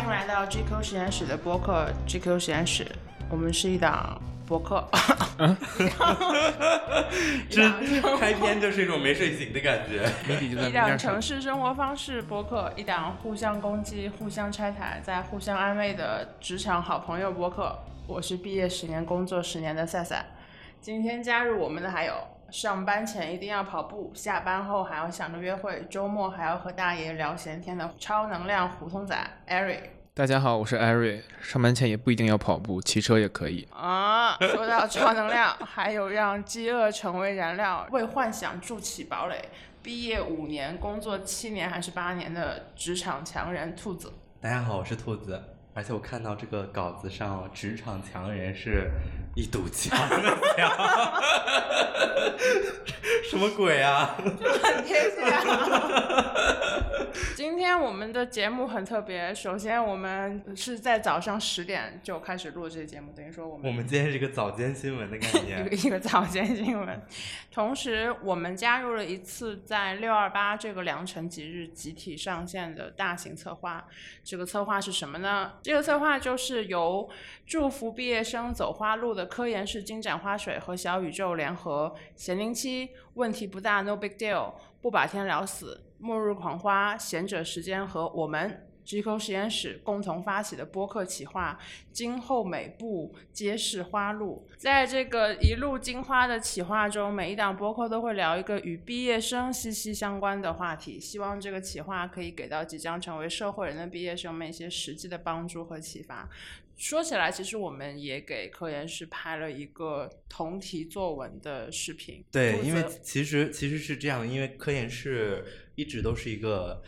迎来到 GQ 实验室的播客 GQ 实验室，我们是一档播客。这开篇就是一种没睡醒的感觉。一档。城市生活方式播客，一档互相攻击、互相拆台、再互相安慰的职场好朋友播客。我是毕业十年、工作十年的赛赛。今天加入我们的还有上班前一定要跑步，下班后还要想着约会，周末还要和大爷聊闲天的超能量胡同仔 Eric。大家好，我是艾瑞。上班前也不一定要跑步，骑车也可以。啊，说到超能量，还有让饥饿成为燃料，为幻想筑起堡垒。毕业五年，工作七年还是八年的职场强人兔子，大家好，我是兔子，而且我看到这个稿子上“职场强人”是一堵墙的墙，什么鬼啊？很贴切啊。今天我们的节目很特别，首先我们是在早上十点就开始录这个节目，等于说我们我们今天是一个早间新闻的概一个念。一个早间新闻。同时，我们加入了一次在六二八这个良辰吉日集体上线的大型策划。这个策划是什么呢？这个策划就是由祝福毕业生走花路的科研室金盏花水和小宇宙联合闲宁期问题不大 No Big Deal 不把天聊死末日狂花贤者时间和我们。GQ 实验室共同发起的播客企划“今后每步皆是花路”。在这个一路金花的企划中，每一档播客都会聊一个与毕业生息息相关的话题。希望这个企划可以给到即将成为社会人的毕业生们一些实际的帮助和启发。说起来，其实我们也给科研室拍了一个同题作文的视频。对，因为其实其实是这样，因为科研室一直都是一个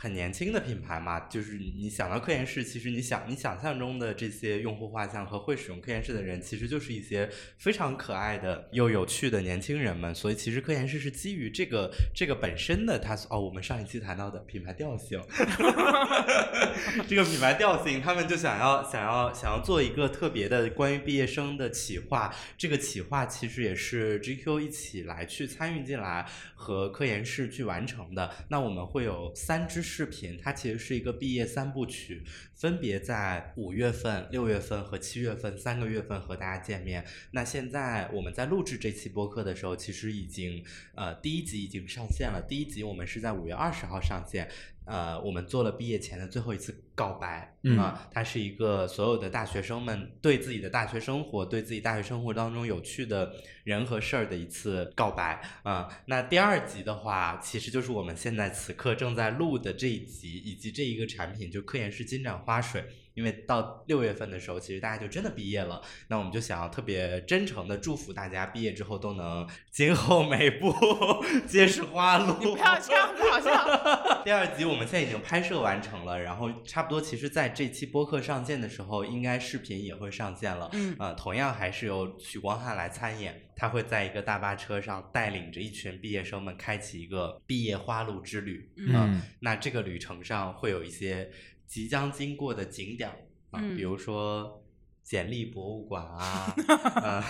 很年轻的品牌嘛，就是你想到科研室，其实你想你想象中的这些用户画像和会使用科研室的人，其实就是一些非常可爱的又有趣的年轻人们，所以其实科研室是基于这个这个本身的它哦，我们上一期谈到的品牌调性，这个品牌调性，他们就想要想要想要做一个特别的关于毕业生的企划，这个企划其实也是 GQ 一起来去参与进来和科研室去完成的。那我们会有三支视频，它其实是一个毕业三部曲，分别在五月份、六月份和七月份三个月份和大家见面。那现在我们在录制这期播客的时候，其实已经呃第一集已经上线了，第一集我们是在五月二十号上线。呃，我们做了毕业前的最后一次告白，嗯啊，它是一个所有的大学生们对自己的大学生活、对自己大学生活当中有趣的人和事儿的一次告白啊。那第二集的话，其实就是我们现在此刻正在录的这一集，以及这一个产品，就科研室金盏花水。因为到六月份的时候，其实大家就真的毕业了，那我们就想要特别真诚的祝福大家毕业之后都能今后每步 皆是花路。你不要这样子，好像第二集我们现在已经拍摄完成了，然后差不多，其实在这期播客上线的时候，应该视频也会上线了。嗯呃，同样还是由许光汉来参演，他会在一个大巴车上带领着一群毕业生们开启一个毕业花路之旅。嗯呃那这个旅程上会有一些即将经过的景点啊，嗯比如说。简历博物馆啊，呃，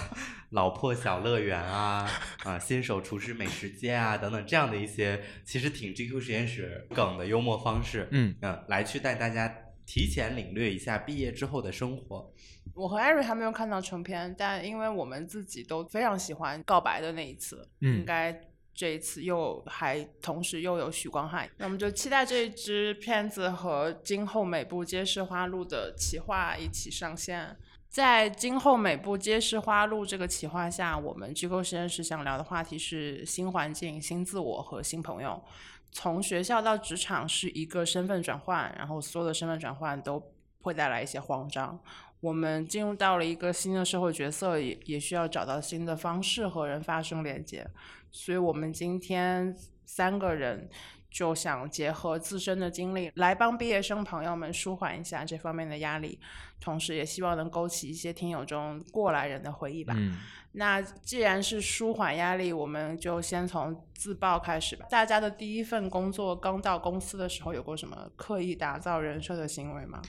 老破小乐园啊，啊，新手厨师美食街啊，等等这样的一些，其实挺 GQ 实验室梗的幽默方式，嗯嗯，来去带大家提前领略一下毕业之后的生活。我和艾瑞还没有看到成片，但因为我们自己都非常喜欢告白的那一次，应嗯，该这一次又还同时又有许光汉，那我们就期待这一支片子和今后每部皆是花路的企划一起上线。在今后每部皆是花路这个企划下，我们机构实验室想聊的话题是新环境、新自我和新朋友。从学校到职场是一个身份转换，然后所有的身份转换都会带来一些慌张。我们进入到了一个新的社会角色，也也需要找到新的方式和人发生连接。所以，我们今天三个人就想结合自身的经历，来帮毕业生朋友们舒缓一下这方面的压力，同时也希望能勾起一些听友中过来人的回忆吧。嗯，那既然是舒缓压力，我们就先从自曝开始吧。大家的第一份工作刚到公司的时候，有过什么刻意打造人设的行为吗？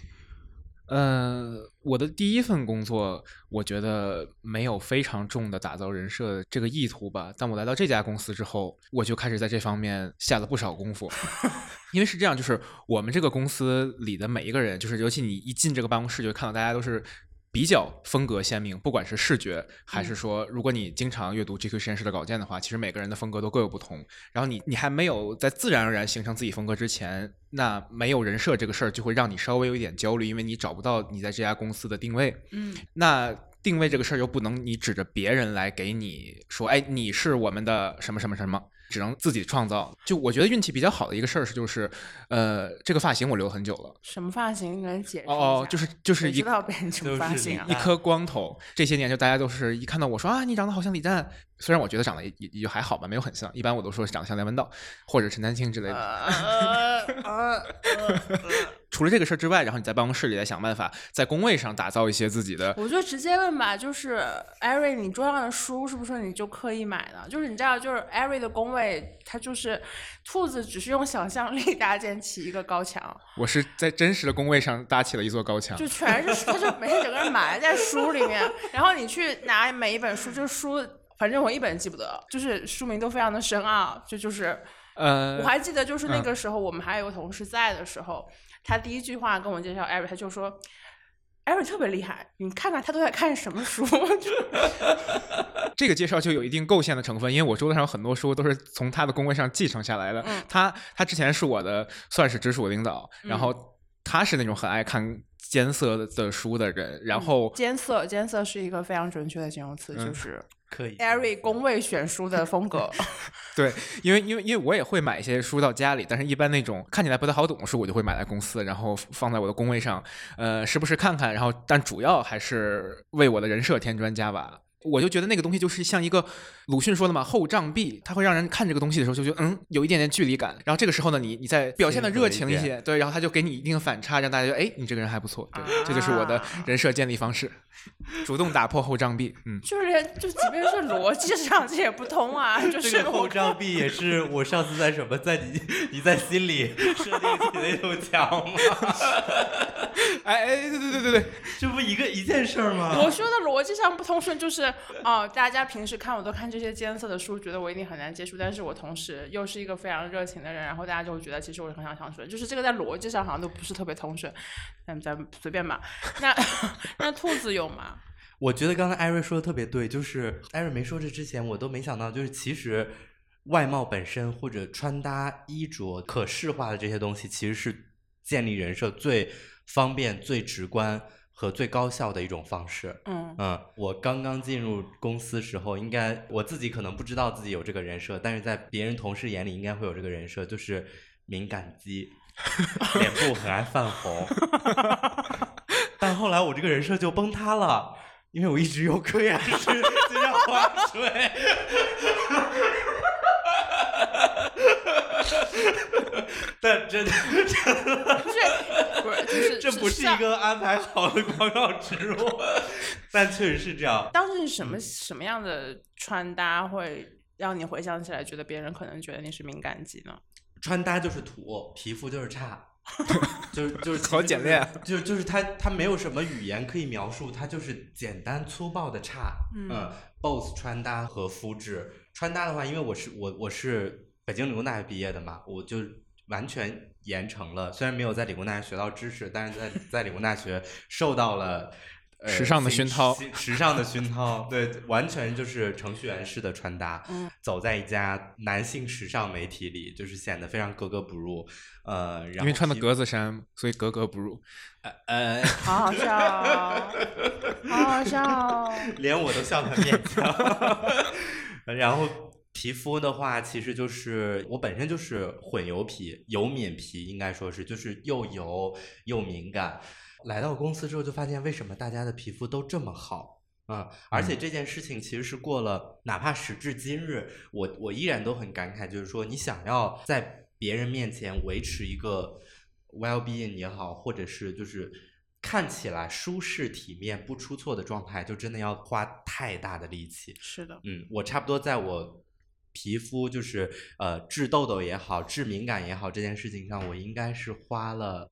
呃，我的第一份工作，我觉得没有非常重的打造人设这个意图吧。但我来到这家公司之后，我就开始在这方面下了不少功夫。因为是这样，就是我们这个公司里的每一个人，就是尤其你一进这个办公室，就看到大家都是比较风格鲜明，不管是视觉还是说，如果你经常阅读 GQ 实验室的稿件的话，其实每个人的风格都各有不同。然后你你还没有在自然而然形成自己风格之前，那没有人设这个事儿就会让你稍微有一点焦虑，因为你找不到你在这家公司的定位。嗯，那定位这个事儿又不能你指着别人来给你说，哎，你是我们的什么什么什么。只能自己创造。就我觉得运气比较好的一个事儿是，就是，呃，这个发型我留很久了。什么发型？你能解释一哦哦，就是就是一谁知道别人什么发型啊就是？一颗光头。这些年就大家都是一看到我说啊，你长得好像李诞，虽然我觉得长得也也还好吧，没有很像。一般我都说长得像梁文道或者陈丹青之类的。除了这个事儿之外，然后你在办公室里再想办法在工位上打造一些自己的。我就直接问吧，就是艾瑞，你桌上的书是不是你就刻意买的？就是你知道，就是艾瑞的工位，它就是兔子，只是用想象力搭建起一个高墙，我是在真实的工位上搭起了一座高墙。就全是书，他就每天整个人埋在书里面，然后你去拿每一本书，就书，反正我一本记不得，就是书名都非常的深奥，就就是。呃我，还记得，就是那嗯个时候，我们还有个同事在的时候，他第一句话跟我介绍艾瑞，他就说：“艾瑞特别厉害，你看看他都在看什么书。就 这个介绍就有一定构陷的成分，因为我桌子上有很多书都是从他的工位上继承下来的。嗯他他之前是我的算是直属领导，然嗯后他是那种很爱看艰涩的的书的人，然后艰涩，艰涩是一个非常准确的形容词，嗯就是可以。艾瑞工位选书的风格。对，因为因为因为我也会买一些书到家里，但是一般那种看起来不太好懂的书，我就会买来公司，然后放在我的工位上，呃，时不时看看，然后但主要还是为我的人设添砖加瓦。我就觉得那个东西就是像一个鲁迅说的嘛，厚障壁，它会让人看这个东西的时候就觉得嗯有一点点距离感。然后这个时候呢，你你再表现的热情一些，对，然后他就给你一定的反差，让大家觉得哎你这个人还不错，对，这就是我的啊人设建立方式，主动打破厚障壁，嗯。就是连就即便是逻辑上这也不通啊，就是这个我厚障壁也是我上次在什么，在你 你在心里设定起的一堵墙吗？哎哎，对对对对对，这不一个一件事儿吗？我说的逻辑上不通顺，就是哦，大家平时看我都看这这些艰涩的书，觉得我一定很难接触，但是我同时又是一个非常热情的人，然后大家就会觉得其实我很想相处的，就是这个在逻辑上好像都不是特别通顺。那，咱们随便吧。那 那兔子有吗？我觉得刚才艾瑞说的特别对，就是艾瑞没说这之前，我都没想到，就是其实外貌本身或者穿搭、衣着可视化的这些东西，其实是建立人设最方便、最直观和最高效的一种方式。嗯嗯，我刚刚进入公司时候，应该我自己可能不知道自己有这个人设，但是在别人同事眼里应该会有这个人设，就是敏感肌，脸部很爱泛红。但后来我这个人设就崩塌了，因为我一直用科研室经常划水。但真的，不是不是，就是 这不是一个安排好的广告植入，但确实是这样。当时是什么什么样的穿搭会让你回想起来，觉得别人可能觉得你是敏感肌呢？穿搭就是土，皮肤就是差，就是就是好简练，就就是他他没有什么语言可以描述，他就是简单粗暴的差。嗯 both 穿搭和肤质，穿搭的话，因为我是我我是北京理工大学毕业的嘛，我就完全严成了，虽然没有在理工大学学到知识，但是在在理工大学受到了。呃时尚的熏陶时尚的熏陶，对，完全就是程序员式的穿搭。嗯，走在一家男性时尚媒体里，就是显得非常格格不入。呃，然后因为穿的格子衫，所以格格不入。呃，好好笑哦，好好笑哦。连我都笑得很勉强。然后皮肤的话，其实就是我本身就是混油皮、油敏皮，应该说是就是又油又敏感。来到公司之后，就发现为什么大家的皮肤都这么好。嗯，而且这件事情其实是过了，哪怕时至今日，我我依然都很感慨，就是说，你想要在别人面前维持一个 well being 也好，或者是就是看起来舒适体面、不出错的状态，就真的要花太大的力气。是的，嗯，我差不多在我皮肤就是呃治痘痘也好、治敏感也好这件事情上，我应该是花了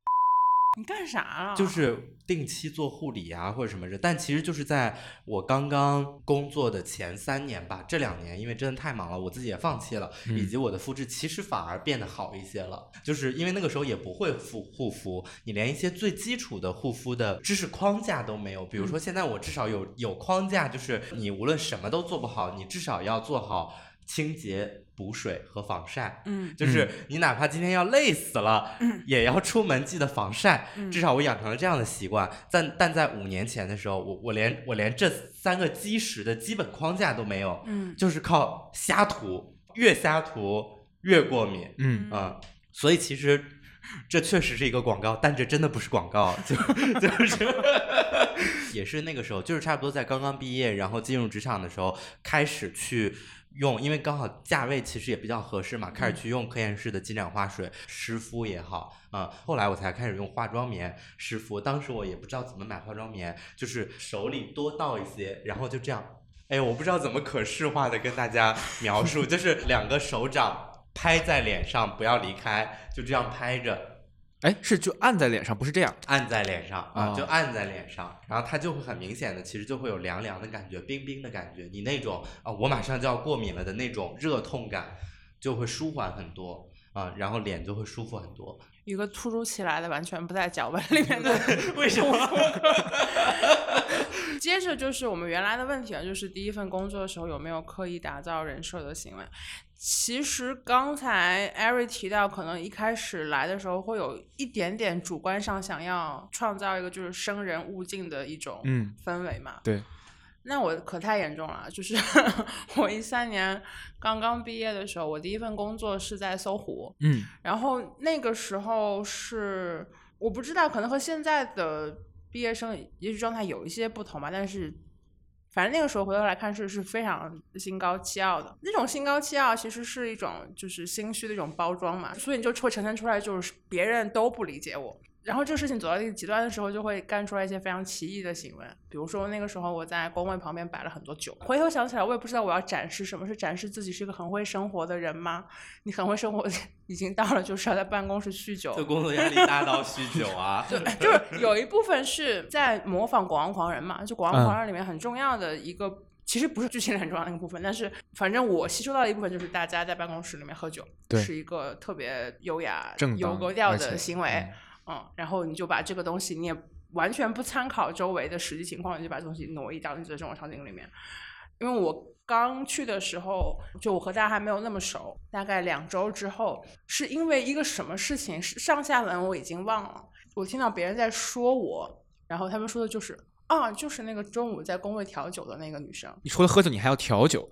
你干啥了？就是定期做护理啊，或者什么的。但其实就是在我刚刚工作的前三年吧，这两年因为真的太忙了，我自己也放弃了，以及我的肤质其实反而变得好一些了。就是因为那个时候也不会护护肤，你连一些最基础的护肤的知识框架都没有。比如说现在我至少有有框架，就是你无论什么都做不好，你至少要做好清洁、补水和防晒。嗯就是你哪怕今天要累死了，嗯也要出门记得防晒。嗯至少我养成了这样的习惯。但但在五年前的时候，我我连我连这三个基石的基本框架都没有，嗯就是靠瞎涂，越瞎涂越过敏。嗯嗯，所以其实这确实是一个广告，但这真的不是广告，就 就是 也是那个时候，就是差不多在刚刚毕业，然后进入职场的时候，开始去用，因为刚好价位其实也比较合适嘛，开始去用科颜氏的金盏花水湿敷也好啊、后来我才开始用化妆棉湿敷，当时我也不知道怎么买化妆棉，就是手里多倒一些，然后就这样。哎，我不知道怎么可视化的跟大家描述，就是两个手掌拍在脸上，不要离开，就这样拍着，哎，是就按在脸上，不是这样。按在脸上啊，哦就按在脸上，然后它就会很明显的，其实就会有凉凉的感觉，冰冰的感觉，你那种啊，我马上就要过敏了的那种热痛感就会舒缓很多啊，然后脸就会舒服很多。一个突如其来的、完全不在脚本里面的 为什么？接着就是我们原来的问题啊，就是第一份工作的时候有没有刻意打造人设的行为？其实刚才艾瑞提到，可能一开始来的时候会有一点点主观上想要创造一个就是生人勿近的一种嗯氛围嘛。对，那我可太严重了，就是 我一三年刚刚毕业的时候，我第一份工作是在搜狐，嗯然后那个时候是我不知道，可能和现在的毕业生也许状态有一些不同吧，但是反正那个时候回头来看是是非常心高气傲的。那种心高气傲其实是一种就是心虚的一种包装嘛，所以你就会呈现出来就是别人都不理解我。然后这个事情走到一个极端的时候，就会干出来一些非常奇异的行为。比如说那个时候我在工位旁边摆了很多酒，回头想起来，我也不知道我要展示什么，是展示自己是一个很会生活的人吗？你很会生活，已经到了就是要在办公室酗酒，就工作压力大到酗酒啊？对，就是有一部分是在模仿《广王狂人》嘛，就《广王狂人》里面很重要的一个，其实不是剧情里很重要的那个部分，但是反正我吸收到的一部分就是大家在办公室里面喝酒，对是一个特别优雅、正有格调的行为，嗯嗯，然后你就把这个东西，你也完全不参考周围的实际情况，你就把东西挪移到你的生活场景里面。因为我刚去的时候，就我和大家还没有那么熟，大概两周之后，是因为一个什么事情，是上下文我已经忘了。我听到别人在说我，然后他们说的就是啊，就是那个中午在工位调酒的那个女生。你除了喝酒，你还要调酒，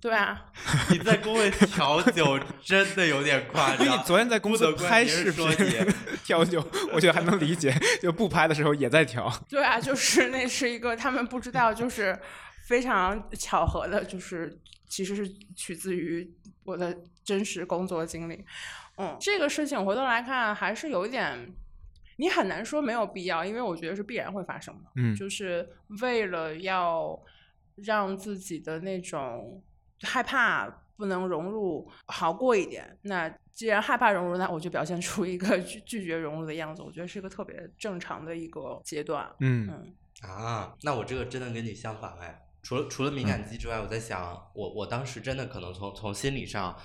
对啊，你在工位调酒真的有点夸张。因为你昨天在公司拍视频你 调酒，我觉得还能理解，就不拍的时候也在调。对啊，就是那是一个他们不知道，就是非常巧合的，就是其实是取自于我的真实工作经历。嗯，这个事情回头来看还是有一点，你很难说没有必要，因为我觉得是必然会发生的。嗯就是为了要让自己的那种害怕不能融入好过一点。那既然害怕融入，那我就表现出一个拒 拒绝融入的样子。我觉得是一个特别正常的一个阶段。嗯嗯啊，那我这个真的跟你相反哎。除了除了敏感肌之外，我在想，我我当时真的可能从从心理上，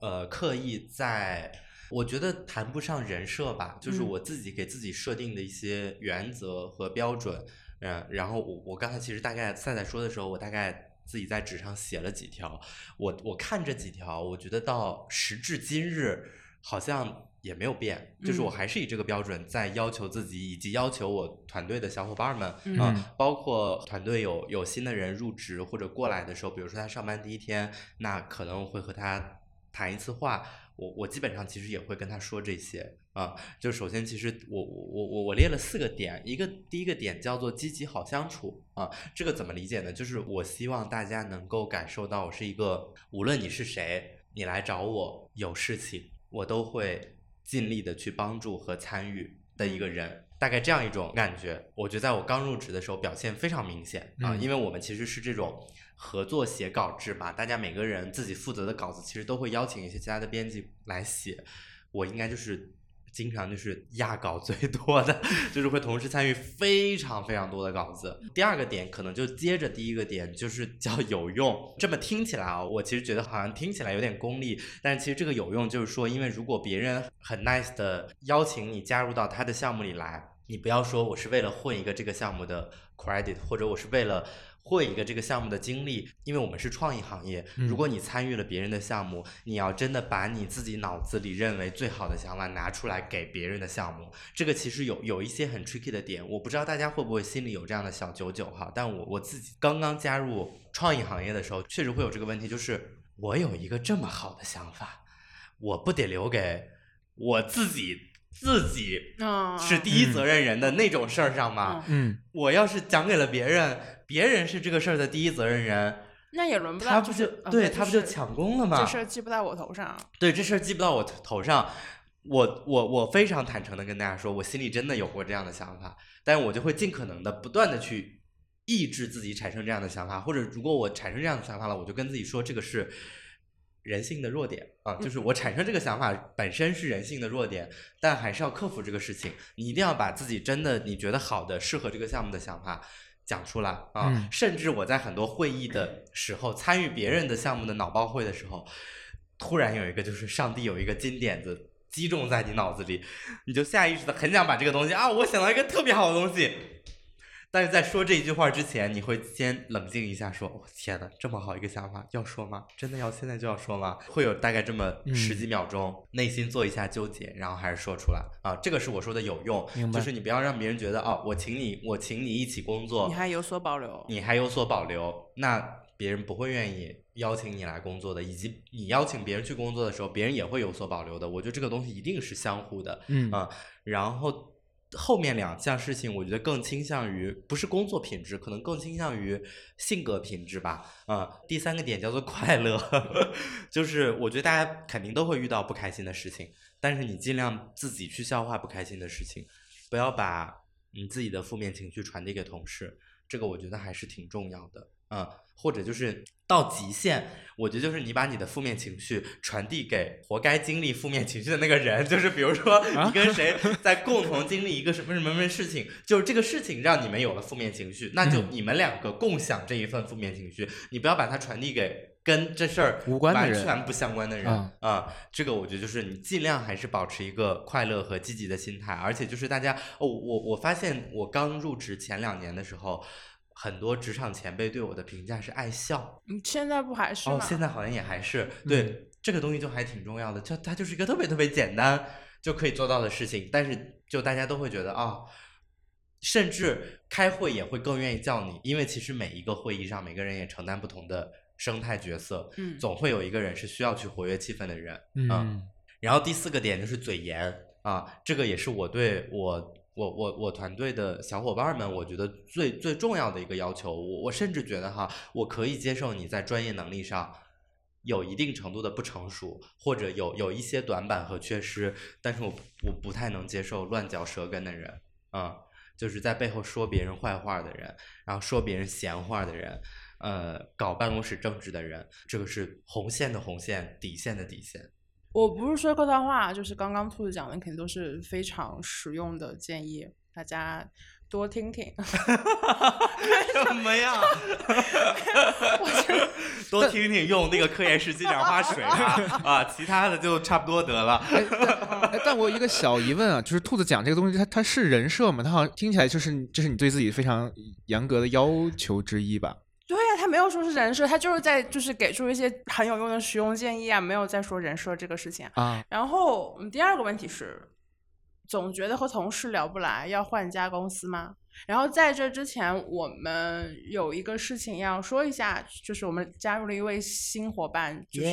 呃，刻意在，我觉得谈不上人设吧，就是嗯我自己给自己设定的一些原则和标准。嗯，然后我我刚才其实大概赛赛说的时候，我大概自己在纸上写了几条，我我看这几条，我觉得到时至今日好像也没有变，就是我嗯。还是以这个标准在要求自己，以及要求我团队的小伙伴们，嗯。啊，包括团队有有新的人入职或者过来的时候，比如说他上班第一天，那可能会和他谈一次话，我我基本上其实也会跟他说这些啊。就首先，其实我我我我我列了四个点，一个第一个点叫做积极好相处啊，这个怎么理解呢？就是我希望大家能够感受到我是一个，无论你是谁，你来找我有事情，我都会尽力的去帮助和参与的一个人。大概这样一种感觉，我觉得在我刚入职的时候表现非常明显啊，嗯因为我们其实是这种合作写稿制嘛，大家每个人自己负责的稿子，其实都会邀请一些其他的编辑来写。我应该就是经常就是压稿最多的，就是会同时参与非常非常多的稿子。第二个点可能就接着第一个点，就是叫有用。这么听起来啊，我其实觉得好像听起来有点功利，但其实这个有用就是说，因为如果别人很 nice 的邀请你加入到他的项目里来，你不要说我是为了混一个这个项目的 credit，或者我是为了。混一个这个项目的经历，因为我们是创意行业，如果你参与了别人的项目，你要真的把你自己脑子里认为最好的想法拿出来给别人的项目，这个其实有有一些很 tricky 的点，我不知道大家会不会心里有这样的小九九哈，但我我自己刚刚加入创意行业的时候，确实会有这个问题，就是我有一个这么好的想法，我不得留给我自己。自己是第一责任人的那种事儿上吗？嗯，我要是讲给了别人，别人是这个事儿的第一责任人，那也轮不到他不就对他不就抢功了吗？这事儿记不到我头上。对，这事儿记不到我头上。我我我非常坦诚的跟大家说，我心里真的有过这样的想法，但是我就会尽可能的不断的去抑制自己产生这样的想法，或者如果我产生这样的想法了，我就跟自己说这个是。人性的弱点啊，就是我产生这个想法本身是人性的弱点，但还是要克服这个事情。你一定要把自己真的你觉得好的、适合这个项目的想法讲出来啊。甚至我在很多会议的时候，参与别人的项目的脑爆会的时候，突然有一个就是上帝有一个金点子击中在你脑子里，你就下意识的很想把这个东西啊，我想到一个特别好的东西。但是在说这一句话之前，你会先冷静一下，说：“我天呐，这么好一个想法，要说吗？真的要现在就要说吗？”会有大概这么十几秒钟，内心做一下纠结，然后还是说出来啊。这个是我说的有用，就是你不要让别人觉得哦，我请你，我请你一起工作，你还有所保留，你还有所保留，那别人不会愿意邀请你来工作的，以及你邀请别人去工作的时候，别人也会有所保留的。我觉得这个东西一定是相互的，嗯啊，然后。后面两项事情，我觉得更倾向于不是工作品质，可能更倾向于性格品质吧。啊，第三个点叫做快乐，就是我觉得大家肯定都会遇到不开心的事情，但是你尽量自己去消化不开心的事情，不要把你自己的负面情绪传递给同事，这个我觉得还是挺重要的。嗯，或者就是到极限，我觉得就是你把你的负面情绪传递给活该经历负面情绪的那个人，就是比如说你跟谁在共同经历一个什么什么什么事情，就是这个事情让你们有了负面情绪，那就你们两个共享这一份负面情绪，你不要把它传递给跟这事儿无关完全不相关的人啊。这个我觉得就是你尽量还是保持一个快乐和积极的心态，而且就是大家哦，我我发现我刚入职前两年的时候。很多职场前辈对我的评价是爱笑，嗯，现在不还是吗？哦，现在好像也还是对这个东西就还挺重要的，就它就是一个特别特别简单就可以做到的事情，但是就大家都会觉得啊，甚至开会也会更愿意叫你，因为其实每一个会议上每个人也承担不同的生态角色，嗯，总会有一个人是需要去活跃气氛的人，嗯，然后第四个点就是嘴严啊，这个也是我对我。我我我团队的小伙伴们，我觉得最最重要的一个要求，我我甚至觉得哈，我可以接受你在专业能力上有一定程度的不成熟，或者有有一些短板和缺失，但是我我不太能接受乱嚼舌根的人，啊，就是在背后说别人坏话的人，然后说别人闲话的人，呃，搞办公室政治的人，这个是红线的红线，底线的底线。我不是说客套话，就是刚刚兔子讲的，肯定都是非常实用的建议，大家多听听。什么呀？多听听，用那个科研室进点花水啊啊！其他的就差不多得了。但我有一个小疑问啊，就是兔子讲这个东西，它它是人设吗？它好像听起来就是这是你对自己非常严格的要求之一吧？他没有说是人设，他就是在就是给出一些很有用的实用建议啊，没有在说人设这个事情啊。然后第二个问题是，总觉得和同事聊不来，要换家公司吗？然后在这之前，我们有一个事情要说一下，就是我们加入了一位新伙伴，就是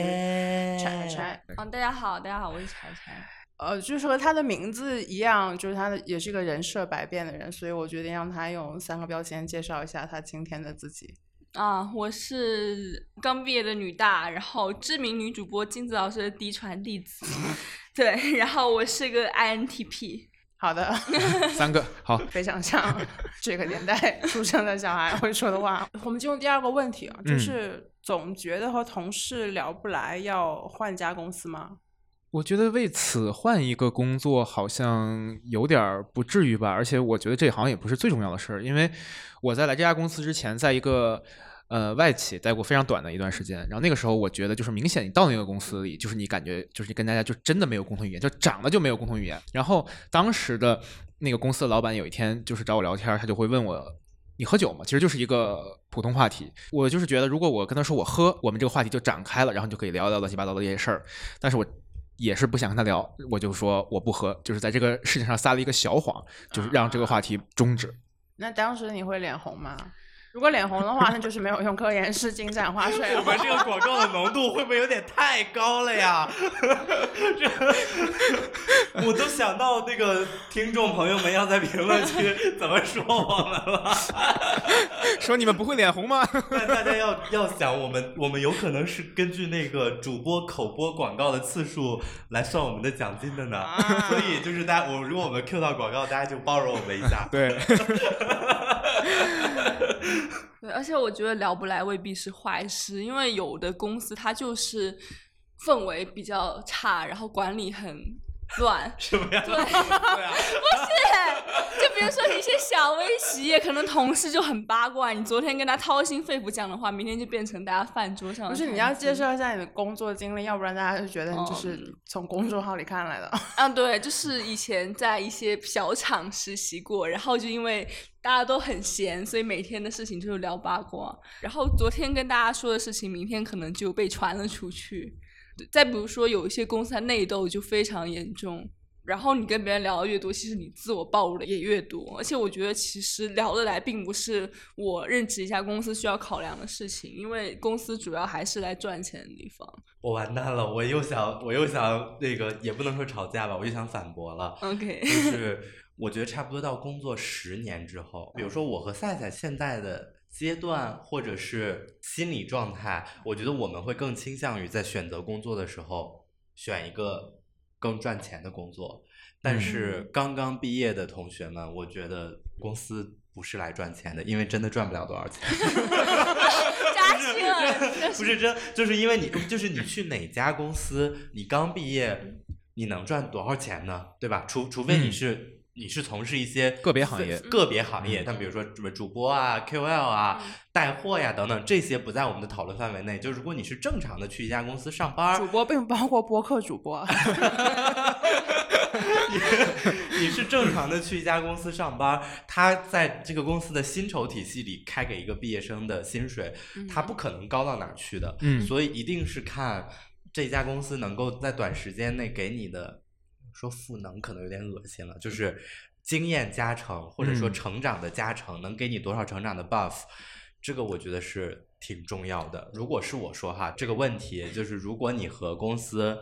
柴柴。嗯，大家好，大家好，我是柴柴。呃，就是和他的名字一样，就是他的也是一个人设百变的人，所以我决定让他用三个标签介绍一下他今天的自己。啊，我是刚毕业的女大，然后知名女主播金子老师的嫡传弟子，对，然后我是个 INTP。好的，三个好，非常像这个年代出生的小孩会说的话。我们进入第二个问题啊，就是总觉得和同事聊不来，要换家公司吗？我觉得为此换一个工作好像有点儿不至于吧，而且我觉得这好像也不是最重要的事儿，因为我在来这家公司之前，在一个呃外企待过非常短的一段时间，然后那个时候我觉得就是明显你到那个公司里，就是你感觉就是你跟大家就真的没有共同语言，就长得就没有共同语言。然后当时的那个公司的老板有一天就是找我聊天，他就会问我。你喝酒吗？其实就是一个普通话题。我就是觉得，如果我跟他说我喝，我们这个话题就展开了，然后就可以聊聊乱七八糟的这些事儿。但是我也是不想跟他聊，我就说我不喝，就是在这个事情上撒了一个小谎，就是让这个话题终止。那当时你会脸红吗？如果脸红的话，那就是没有用科研室金盏花水。我们这个广告的浓度会不会有点太高了呀？这我都想到那个听众朋友们要在评论区怎么说我们了。说你们不会脸红吗？但大家要要想，我们我们有可能是根据那个主播口播广告的次数来算我们的奖金的呢。所以就是大家，我如果我们 Q 到广告，大家就包容我们一下。对。对，而且我觉得聊不来未必是坏事，因为有的公司它就是氛围比较差，然后管理很乱。什么呀？对，对啊，不是，就比如说一些小微企业，可能同事就很八卦，你昨天跟他掏心肺腑讲的话，明天就变成大家饭桌上。不是，你要介绍一下你的工作经历，要不然大家就觉得你就是从公众号里看来的。嗯，对，就是以前在一些小厂实习过，然后就因为。大家都很闲，所以每天的事情就是聊八卦。然后昨天跟大家说的事情，明天可能就被传了出去。再比如说，有一些公司它内斗就非常严重。然后你跟别人聊的越多，其实你自我暴露的也越多。而且我觉得，其实聊得来并不是我任职一家公司需要考量的事情，因为公司主要还是来赚钱的地方。我完蛋了，我又想，我又想那个，也不能说吵架吧，我又想反驳了。OK，就是。我觉得差不多到工作十年之后，比如说我和赛赛现在的阶段或者是心理状态，我觉得我们会更倾向于在选择工作的时候选一个更赚钱的工作。但是刚刚毕业的同学们，我觉得公司不是来赚钱的，因为真的赚不了多少钱。扎心了，不是真，就是因为你就是你去哪家公司，你刚毕业，你能赚多少钱呢？对吧？除除非你是。你是从事一些个别行业，个别行业，但比如说什么主播啊、KOL 啊、带货呀等等，这些不在我们的讨论范围内。就如果你是正常的去一家公司上班，主播并不包括播客主播。你你是正常的去一家公司上班，他在这个公司的薪酬体系里开给一个毕业生的薪水，他不可能高到哪儿去的。嗯，所以一定是看这家公司能够在短时间内给你的。说赋能可能有点恶心了，就是经验加成或者说成长的加成，能给你多少成长的 buff，这个我觉得是挺重要的。如果是我说哈，这个问题就是如果你和公司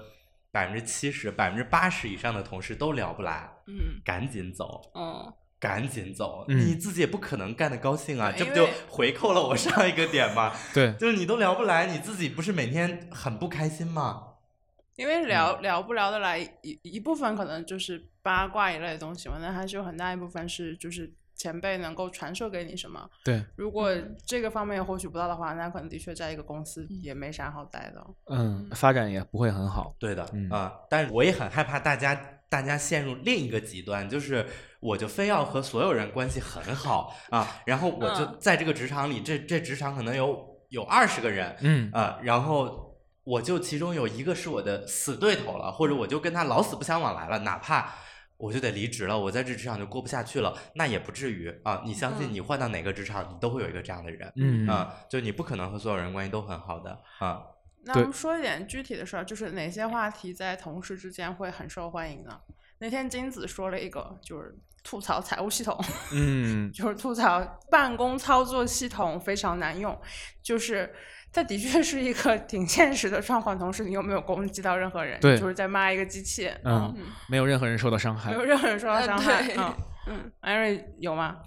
百分之七十、百分之八十以上的同事都聊不来，嗯，赶紧走，哦，赶紧走，你自己也不可能干得高兴啊，这不就回扣了我上一个点吗？对，就是你都聊不来，你自己不是每天很不开心吗？因为聊聊不聊得来一一部分可能就是八卦一类的东西嘛，那还是有很大一部分是就是前辈能够传授给你什么。对，如果这个方面获取不到的话，那可能的确在一个公司也没啥好待的。嗯，发展也不会很好。对的，啊，但是我也很害怕大家大家陷入另一个极端，就是我就非要和所有人关系很好 啊，然后我就在这个职场里，这这职场可能有有二十个人，嗯啊，然后。我就其中有一个是我的死对头了，或者我就跟他老死不相往来了，哪怕我就得离职了，我在这职场就过不下去了，那也不至于啊！你相信你换到哪个职场，你都会有一个这样的人，嗯啊，就你不可能和所有人关系都很好的啊。那我们说一点具体的事儿，就是哪些话题在同事之间会很受欢迎呢？那天金子说了一个，就是吐槽财务系统，嗯，就是吐槽办公操作系统非常难用，就是。它的确是一个挺现实的状况，同时你又没有攻击到任何人，对，就是在骂一个机器，嗯，没有任何人受到伤害，没有任何人受到伤害，嗯嗯，艾瑞有吗？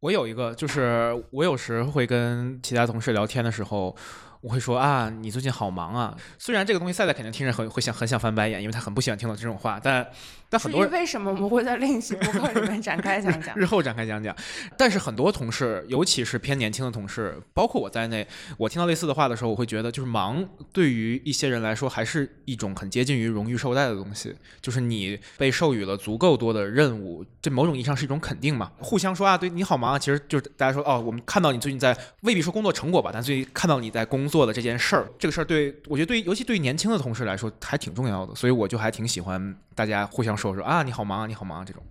我有一个，就是我有时会跟其他同事聊天的时候，我会说啊，你最近好忙啊。虽然这个东西赛赛肯定听着很会想很想翻白眼，因为他很不喜欢听到这种话，但但很多人为什么我们会在另一期播客里面展开讲讲日？后展开讲讲。但是很多同事，尤其是偏年轻的同事，包括我在内，我听到类似的话的时候，我会觉得，就是忙对于一些人来说，还是一种很接近于荣誉受带的东西。就是你被授予了足够多的任务，这某种意义上是一种肯定嘛。互相说啊，对你好忙啊，其实就是大家说哦，我们看到你最近在未必说工作成果吧，但最近看到你在工作的这件事儿，这个事儿对我觉得对于尤其对于年轻的同事来说还挺重要的，所以我就还挺喜欢大家互相说说啊，你好忙啊，你好忙啊这种。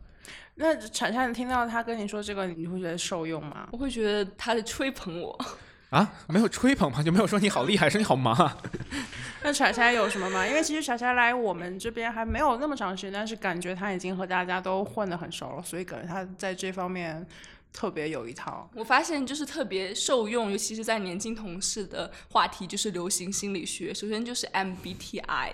那产产，你听到他跟你说这个，你会觉得受用吗？我会觉得他在吹捧我。啊，没有吹捧吗？就没有说你好厉害，说你好忙啊？那柴柴有什么吗？因为其实柴柴来我们这边还没有那么长时间，但是感觉他已经和大家都混得很熟了，所以感觉他在这方面特别有一套。我发现就是特别受用，尤其是在年轻同事的话题，就是流行心理学。首先就是 MBTI，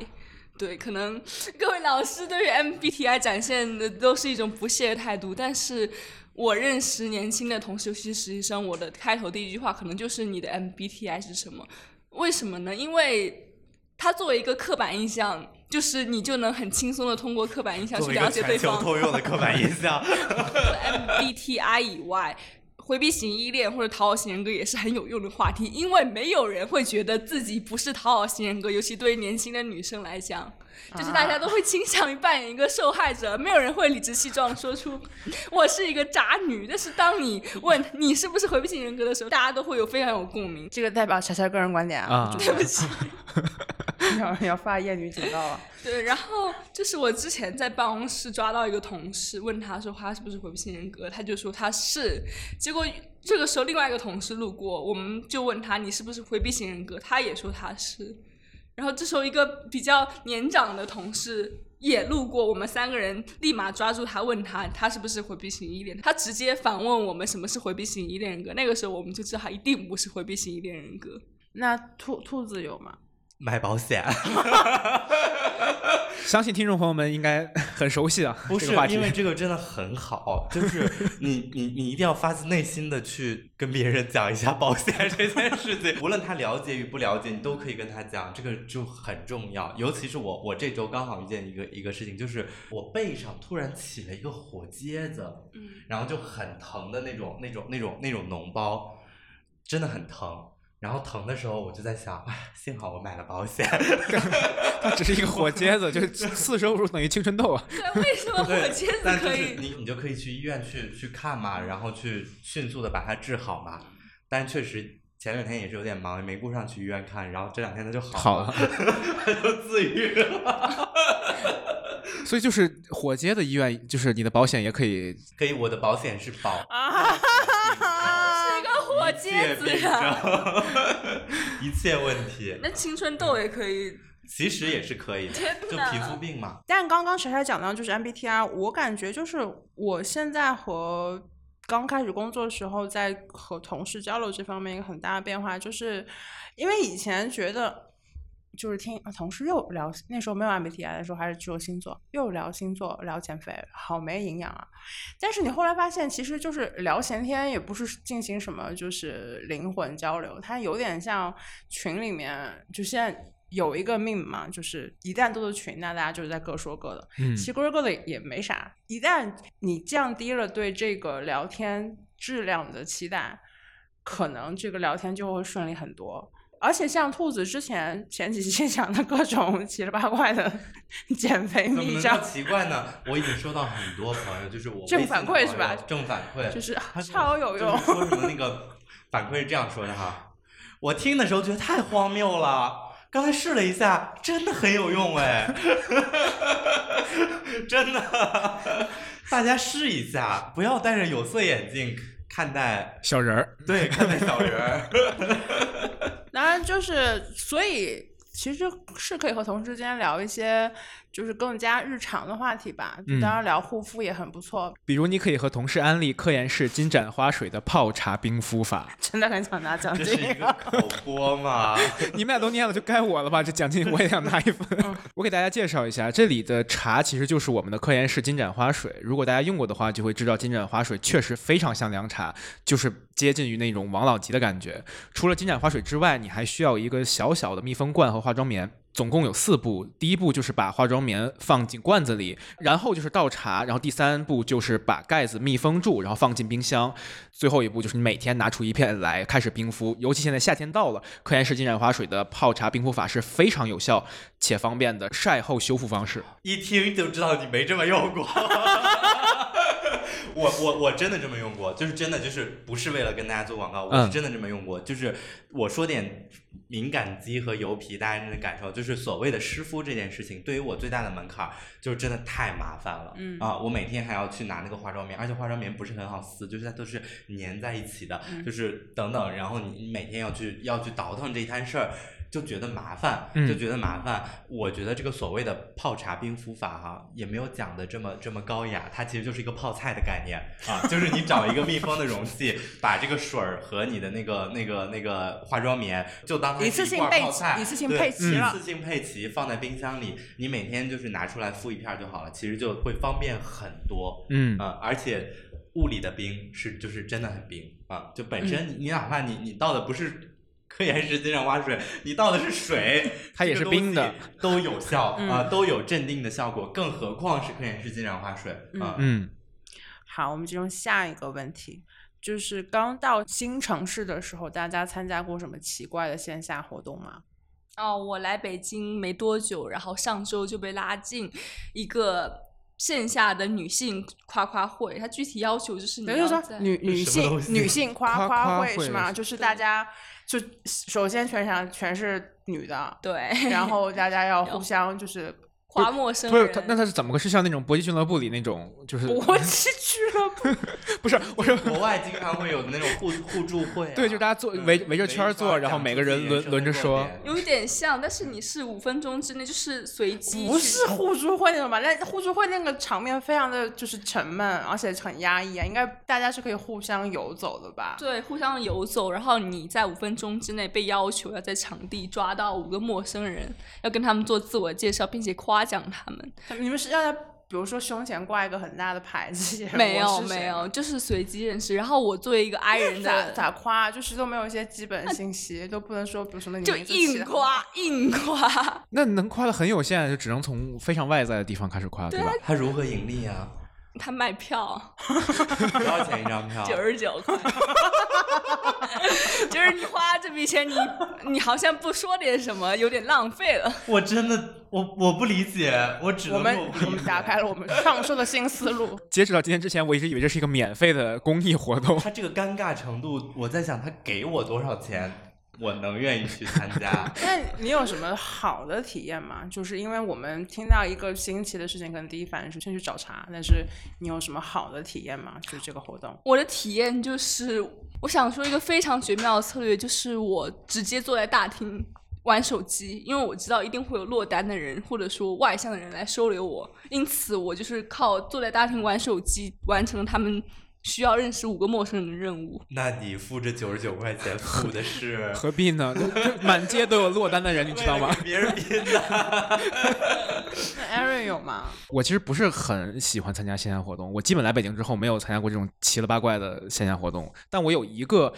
对，可能各位老师对于 MBTI 展现的都是一种不屑的态度，但是我认识年轻的同事，尤其是实习生，我的开头第一句话可能就是你的 MBTI 是什么？为什么呢？因为它作为一个刻板印象，就是你就能很轻松的通过刻板印象去了解对方。通用的刻板印象，MBTI 以外，回避型依恋或者讨好型人格也是很有用的话题，因为没有人会觉得自己不是讨好型人格，尤其对于年轻的女生来讲，就是大家都会倾向于扮演一个受害者，没有人会理直气壮地说出我是一个渣女。但是当你问你是不是回避型人格的时候，大家都会有非常有共鸣。这个代表柴柴个人观点啊，啊对不起，要要发艳女警告了。对，然后就是我之前在办公室抓到一个同事，问他说他是不是回避型人格，他就说他是。结果这个时候另外一个同事路过，我们就问他你是不是回避型人格，他也说他是。然后这时候一个比较年长的同事也路过，我们三个人立马抓住他问他他是不是回避型依恋，他直接反问我们什么是回避型依恋人格。那个时候我们就知道他一定不是回避型依恋人格。那兔兔子有吗？买保险 相信听众朋友们应该很熟悉啊，不是这个因为这个真的很好，就是你你你一定要发自内心的去跟别人讲一下保险这件事情，无论他了解与不了解，你都可以跟他讲，这个就很重要。尤其是我我这周刚好遇见一个一个事情，就是我背上突然起了一个火疖子，嗯，然后就很疼的那种那种那种那种脓包，真的很疼。然后疼的时候，我就在想，哎，幸好我买了保险。它只是一个火疖子，就是四舍五入等于青春痘啊。对，为什么火，疖子但就可以？是你你就可以去医院去去看嘛，然后去迅速的把它治好嘛。但确实前两天也是有点忙，没顾上去医院看，然后这两天它就好好了，它就自愈了。所以就是火疖子医院，就是你的保险也可以。可以，我的保险是保个火疖子呀！呀，一切问题那青春痘也可以，其实也是可以的，就皮肤病嘛。但刚刚柴柴讲到就是 MBTI，我感觉就是我现在和刚开始工作的时候，在和同事交流这方面一个很大的变化，就是因为以前觉得。就是听啊同事又聊，那时候没有 MBTI 的时候，还是只有星座，又聊星座，聊减肥，好没营养啊！但是你后来发现，其实就是聊闲天，也不是进行什么就是灵魂交流，它有点像群里面，就现在有一个命嘛，就是一旦都是群，那大家就是在各说各的，嗯其实各说各的也没啥。一旦你降低了对这个聊天质量的期待，可能这个聊天就会顺利很多。而且像兔子之前前几期 讲的各种奇了八怪的 减肥秘招奇怪呢？我已经收到很多朋友，就是我正反馈是吧正反馈就是超有用就是说什么那个反馈是这样说的哈，我听的时候觉得太荒谬了，刚才试了一下，真的很有用哎，真的，大家试一下，不要戴着有色眼镜看待，小人儿，对，看待小人儿。当然就是所以其实是可以和同事之间聊一些就是更加日常的话题吧。嗯当然聊护肤也很不错，比如你可以和同事安利科颜氏金盏花水的泡茶冰敷法。真的很想拿奖这是。个口播嘛？你们俩都念了，就该我了吧？这奖金我也想拿一份。我给大家介绍一下，这里的茶其实就是我们的科颜氏金盏花水。如果大家用过的话，就会知道金盏花水确实非常像凉茶，就是接近于那种王老吉的感觉。除了金盏花水之外，你还需要一个小小的密封罐和化妆棉。总共有四步，第一步就是把化妆棉放进罐子里，然后就是倒茶，然后第三步就是把盖子密封住，然后放进冰箱，最后一步就是你每天拿出一片来开始冰敷。尤其现在夏天到了，科颜氏金盏花水的泡茶冰敷法是非常有效且方便的晒后修复方式。一听就知道你没这么用过。我我我真的这么用过，就是真的就是不是为了跟大家做广告，我是嗯真的这么用过。就是我说点敏感肌和油皮，大家真的感受，就是所谓的湿敷这件事情，对于我最大的门槛就是真的太麻烦了。嗯啊，我每天还要去拿那个化妆棉，而且化妆棉不是很好撕，就是它都是粘在一起的，嗯就是等等，然后你你每天要去要去倒腾这一摊事儿。就觉得麻烦，嗯就觉得麻烦。我觉得这个所谓的泡茶冰敷法哈，也没有讲的这么这么高雅，它其实就是一个泡菜的概念啊，就是你找一个密封的容器，把这个水儿和你的那个那个那个化妆棉，就当它一是一次性备齐罐泡菜，一次性对配齐了一次性配齐放在冰箱里，你每天就是拿出来敷一片儿就好了，其实就会方便很多。嗯啊、而且物理的冰是就是真的很冰啊，就本身你你哪怕你你倒的不是。科颜氏金盏花水，你倒的是水，它也是冰的，都有效嗯啊、都有镇定的效果，更何况是科颜氏金盏花水啊。嗯，好，我们进入下一个问题，就是刚到新城市的时候，大家参加过什么奇怪的线下活动吗？哦，我来北京没多久，然后上周就被拉进一个线下的女性夸夸会，它具体要求就是你要在，女女性女性夸夸夸会是吗？就是大家就首先全场全是女的，对，然后大家要 要互相就是夸陌生人，不是他，那他是怎么个？是像那种搏击俱乐部里那种，就是搏击俱乐部，不是我说国外经常会有那种互互助会、啊，对，就大家坐嗯围围着圈坐，然后每个人轮轮着说。有一点像，但是你是五分钟之内就是随机不是互助会那种吧？那互助会那个场面非常的就是沉闷，而且很压抑啊，应该大家是可以互相游走的吧？对，互相游走，然后你在五分钟之内被要求要在场地抓到五个陌生人，要跟他们做自我介绍，并且夸奖他们。你们是要在比如说胸前挂一个很大的牌子，没有没有，就是随机认识。然后我作为一个 i 人咋，咋夸？就是都没有一些基本信息，都不能说，比如什么你就硬夸硬夸。那能夸的很有限，就只能从非常外在的地方开始夸，对吧？他如何盈利啊？他卖票 多少钱一张票？九十九块，就是你花这笔钱，你你好像不说点什么，有点浪费了。我真的我我不理解，我只能我们我们打开了我们上述的新思路。截止到今天之前，我一直以为这是一个免费的公益活动。他这个尴尬程度，我在想他给我多少钱，我能愿意去参加。那你有什么好的体验吗？就是因为我们听到一个新奇的事情，可能第一反应是先去找茬，但是你有什么好的体验吗？就是这个活动。我的体验就是，我想说一个非常绝妙的策略，就是我直接坐在大厅玩手机，因为我知道一定会有落单的人或者说外向的人来收留我，因此我就是靠坐在大厅玩手机完成了他们需要认识五个陌生人的任务。那你付这九十九块钱，付的是 何必呢？满街都有落单的人，你知道吗？别人拼的。那 Aaron 有吗？我其实不是很喜欢参加线下活动，我基本来北京之后没有参加过这种奇了八怪的线下活动，但我有一个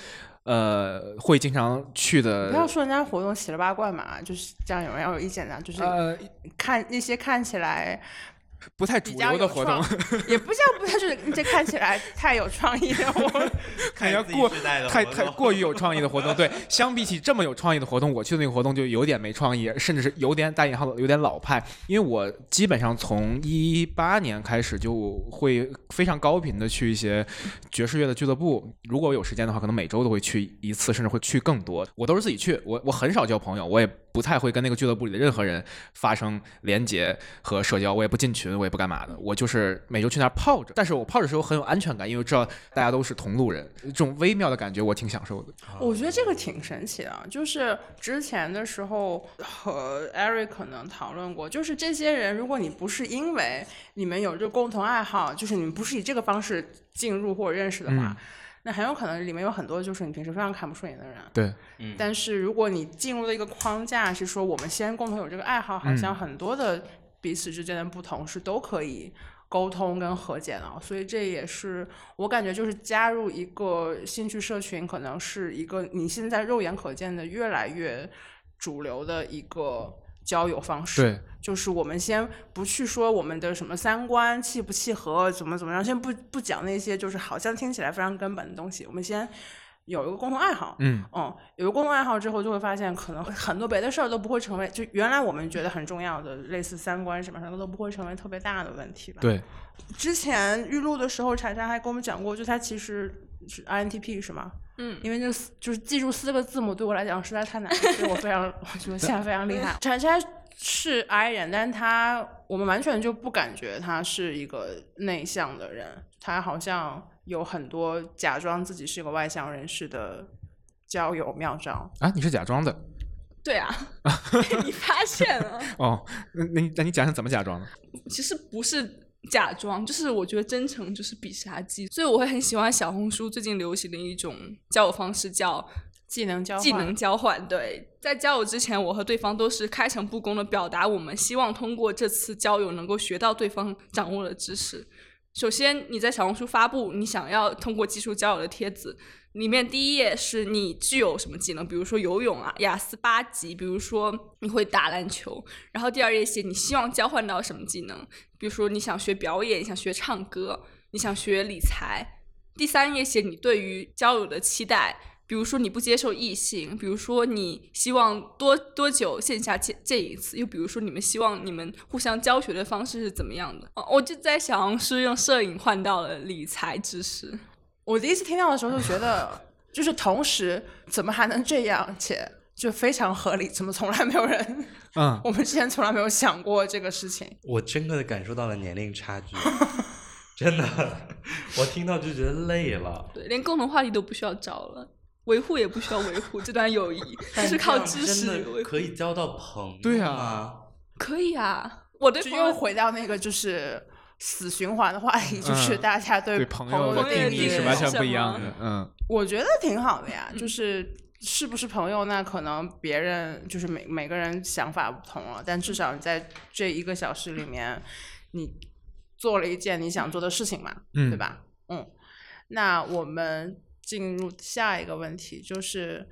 呃会经常去的不要说人家活动奇了八怪嘛，就是这样，有人要有意见的，就是呃看那些看起来不太主流的活动，，也不叫不太就是这看起来太有创意 的活动。看要过太太过于有创意的活动，对，相比起这么有创意的活动，我去的那个活动就有点没创意，甚至是有点打引号的有点老派。因为我基本上从一八年开始就会非常高频的去一些爵士乐的俱乐部，如果有时间的话，可能每周都会去一次，甚至会去更多。我都是自己去，我我很少交朋友，我也不太会跟那个俱乐部里的任何人发生连接和社交，我也不进群，我也不干嘛的，我就是每周去那儿泡着。但是我泡着的时候很有安全感，因为知道大家都是同路人，这种微妙的感觉我挺享受的。我觉得这个挺神奇的，就是之前的时候和 Eric 可能讨论过，就是这些人，如果你不是因为你们有这个共同爱好，就是你们不是以这个方式进入或者认识的话，嗯那很有可能里面有很多就是你平时非常看不顺眼的人。对，嗯。但是如果你进入了一个框架，是说我们先共同有这个爱好，好像嗯。很多的彼此之间的不同是都可以沟通跟和解了，所以这也是我感觉就是加入一个兴趣社群，可能是一个你现在肉眼可见的越来越主流的一个交友方式。对，就是我们先不去说我们的什么三观契不契合，怎么怎么样，先不不讲那些就是好像听起来非常根本的东西，我们先有一个共同爱好。嗯，嗯，有个共同爱好之后，就会发现可能很多别的事儿都不会成为，就原来我们觉得很重要的，类似三观什么什么都不会成为特别大的问题吧。，对，之前预录的时候，查查还跟我们讲过，就他其实是 INTP 是吗？嗯，因为这四就是记住四个字母对我来讲实在太难了，所以我非常 我觉得现在非常厉害。查查是 I 人，但是他我们完全就不感觉他是一个内向的人，他好像有很多假装自己是一个外向人士的交友妙招。啊，你是假装的对啊，你发现了，哦，那那你那你讲讲怎么假装的？其实不是假装，就是我觉得真诚就是必杀技，所以我会很喜欢小红书最近流行的一种交友方式，叫技能交换，技能交换。对，在交友之前，我和对方都是开诚布公的表达我们希望通过这次交友能够学到对方掌握的知识。首先，你在小红书发布你想要通过技术交友的帖子，里面第一页是你具有什么技能，比如说游泳啊、雅思八级，比如说你会打篮球。然后第二页写你希望交换到什么技能，比如说你想学表演，你想学唱歌，你想学理财。第三页写你对于交友的期待，比如说你不接受异性，比如说你希望多多久线下见见一次，又比如说你们希望你们互相教学的方式是怎么样的？哦，我就在小红书用摄影换到了理财知识。我第一次听到的时候就觉得，就是同时怎么还能这样，且就非常合理，怎么从来没有人，嗯，我们之前从来没有想过这个事情。我真的感受到了年龄差距，真的，我听到就觉得累了。对，连共同话题都不需要找了，维护也不需要维护这段友谊，就是靠知识真的。可以交到朋友对啊？可以啊，我对就朋友回到那个就是死循环的话题，就是嗯大家对对朋友的定义是完全不一什么样的。嗯，我觉得挺好的呀，就是是不是朋友，那可能别人就是每每个人想法不同了，但至少你在这一个小时里面，你做了一件你想做的事情嘛，嗯对吧？嗯，那我们进入下一个问题，就是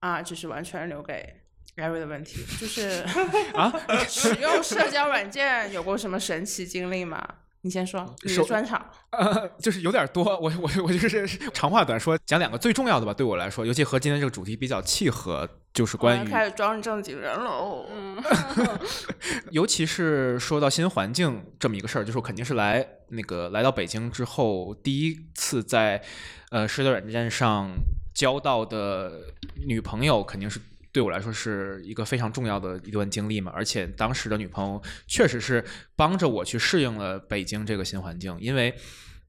啊，就是完全留给 Gary 的问题，就是啊，使用社交软件有过什么神奇经历吗？你先说，你的手专场。呃，就是有点多，我我我就是 长话短说，讲两个最重要的吧。对我来说，尤其和今天这个主题比较契合，就是关于开始装正经人喽。嗯，尤其是说到新环境这么一个事儿，就是我肯定是来那个来到北京之后，第一次在呃社交软件上交到的女朋友，肯定是对我来说是一个非常重要的一段经历嘛。而且当时的女朋友确实是帮着我去适应了北京这个新环境，因为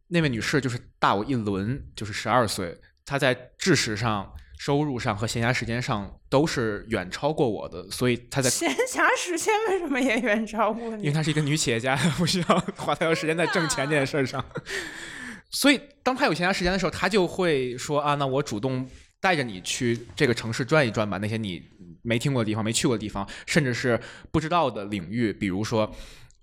那位女士就是大我一轮，就是十二岁，她在知识上。收入上和闲暇时间上都是远超过我的，所以她在闲暇时间为什么也远超过你？因为她是一个女企业家，不需要花太多时间在挣钱这件事上。所以，当她有闲暇时间的时候，她就会说啊，那我主动带着你去这个城市转一转吧，那些你没听过的地方、没去过的地方，甚至是不知道的领域，比如说。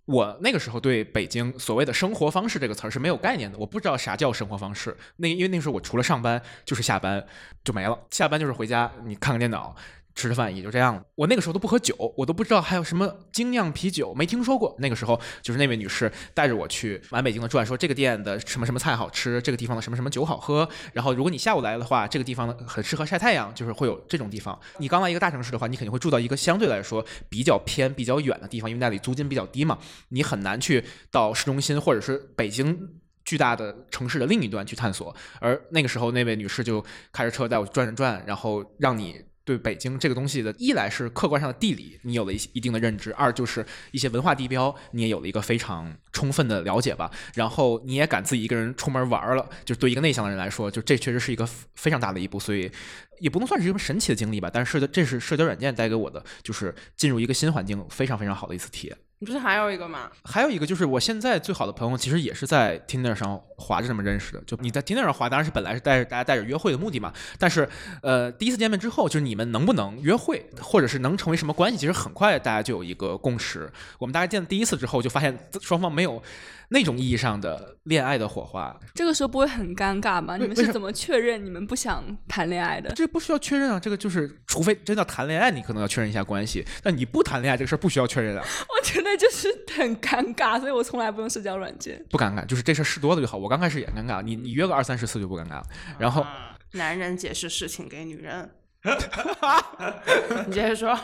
我那个时候对北京所谓的生活方式这个词儿是没有概念的，我不知道啥叫生活方式。那因为那时候我除了上班就是下班就没了，下班就是回家，你看看电脑，吃吃饭也就这样了。我那个时候都不喝酒，我都不知道还有什么精酿啤酒，没听说过。那个时候就是那位女士带着我去满北京的转，说这个店的什么什么菜好吃，这个地方的什么什么酒好喝。然后如果你下午来的话，这个地方很适合晒太阳，就是会有这种地方。你刚来一个大城市的话，你肯定会住到一个相对来说比较偏、比较远的地方，因为那里租金比较低嘛，你很难去到市中心或者是北京。巨大的城市的另一端去探索，而那个时候，那位女士就开着车带我转转转，然后让你对北京这个东西的，一来是客观上的地理，你有了一一定的认知；二就是一些文化地标，你也有了一个非常充分的了解吧。然后你也敢自己一个人出门玩了，就对一个内向的人来说，就这确实是一个非常大的一步，所以也不能算是什么神奇的经历吧。但是这是社交软件带给我的，就是进入一个新环境非常非常好的一次体验。你不是还有一个吗？还有一个就是我现在最好的朋友，其实也是在 Tinder 上滑着这么认识的。就你在 Tinder 上滑，当然是本来是带着大家带着约会的目的嘛。但是，呃，第一次见面之后，就是你们能不能约会，或者是能成为什么关系，其实很快大家就有一个共识。我们大家见第一次之后，就发现双方没有那种意义上的恋爱的火花。这个时候不会很尴尬吗？你们是怎么确认你们不想谈恋爱的？这不需要确认啊，这个就是除非真的谈恋爱，你可能要确认一下关系。但你不谈恋爱这个事儿不需要确认啊，我觉得就是很尴尬，所以我从来不用社交软件。不尴尬，就是这事儿事多了就好。我刚开始也尴尬，你你约个二三十次就不尴尬了。然后啊男人解释事情给女人。你接着说。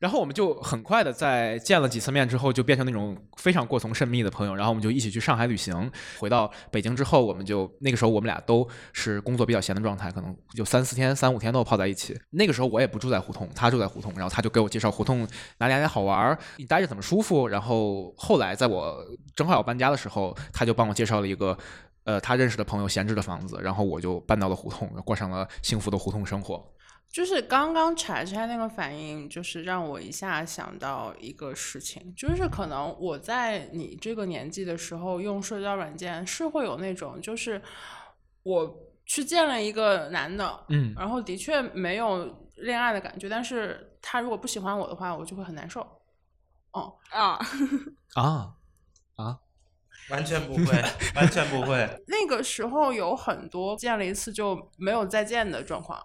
然后我们就很快的在见了几次面之后，就变成那种非常过从甚密的朋友。然后我们就一起去上海旅行。回到北京之后，我们就那个时候我们俩都是工作比较闲的状态，可能就三四天、三五天都泡在一起。那个时候我也不住在胡同，他住在胡同，然后他就给我介绍胡同哪里哪里好玩，你待着怎么舒服。然后后来在我正好要搬家的时候，他就帮我介绍了一个。呃，他认识的朋友闲置的房子，然后我就搬到了胡同，过上了幸福的胡同生活。就是刚刚柴柴那个反应，就是让我一下想到一个事情，就是可能我在你这个年纪的时候用社交软件是会有那种，就是我去见了一个男的，嗯然后的确没有恋爱的感觉，但是他如果不喜欢我的话，我就会很难受。哦，啊，啊啊，完全不会，完全不会。那个时候有很多见了一次就没有再见的状况。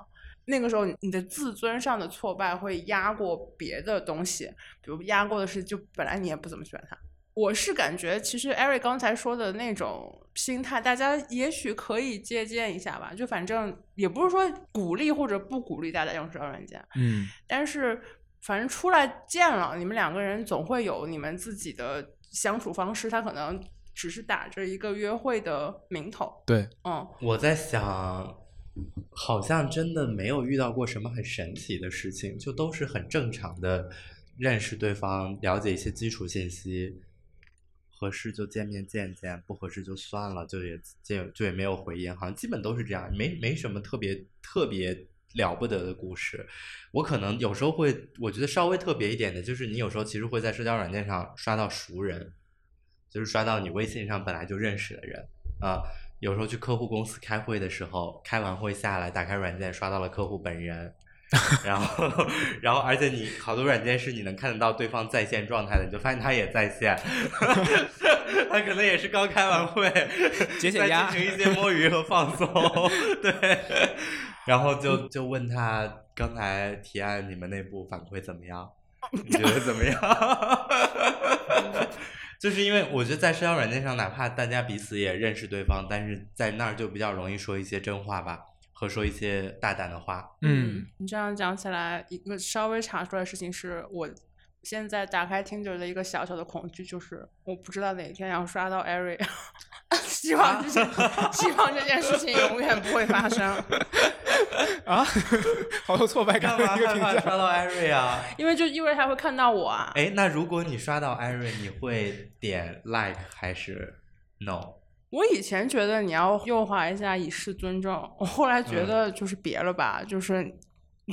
那个时候，你的自尊上的挫败会压过别的东西，比如压过的是，就本来你也不怎么喜欢他。我是感觉，其实 Eric 刚才说的那种心态，大家也许可以借鉴一下吧。就反正也不是说鼓励或者不鼓励大家用社交软件，嗯，但是反正出来见了，你们两个人总会有你们自己的相处方式，他可能只是打着一个约会的名头。对，嗯，我在想，好像真的没有遇到过什么很神奇的事情，就都是很正常的认识对方，了解一些基础信息，合适就见面见见，不合适就算了，就也就就也没有回音，好像基本都是这样，没没什么特别特别了不得的故事。我可能有时候会，我觉得稍微特别一点的，就是你有时候其实会在社交软件上刷到熟人，就是刷到你微信上本来就认识的人啊。有时候去客户公司开会的时候，开完会下来，打开软件刷到了客户本人，然后，然后，而且你好多软件是你能看得到对方在线状态的，你就发现他也在线，他可能也是刚开完会，在解解压进行一些摸鱼和放松，对，然后就就问他刚才提案你们内部反馈怎么样？你觉得怎么样？就是因为我觉得在社交软件上，哪怕大家彼此也认识对方，但是在那儿就比较容易说一些真话吧，和说一些大胆的话。嗯，你这样讲起来，一个稍微查出来的事情是我现在打开 Tinder 的一个小小的恐惧，就是我不知道哪天要刷到 Ari，希望这件希望这件事情永远不会发生，啊，好有挫败干嘛感的一个评价。刷到艾瑞啊？因为就意味着他会看到我啊。哎，那如果你刷到艾瑞，你会点 like 还是 no？我以前觉得你要右滑一下以示尊重，我后来觉得就是别了吧，就是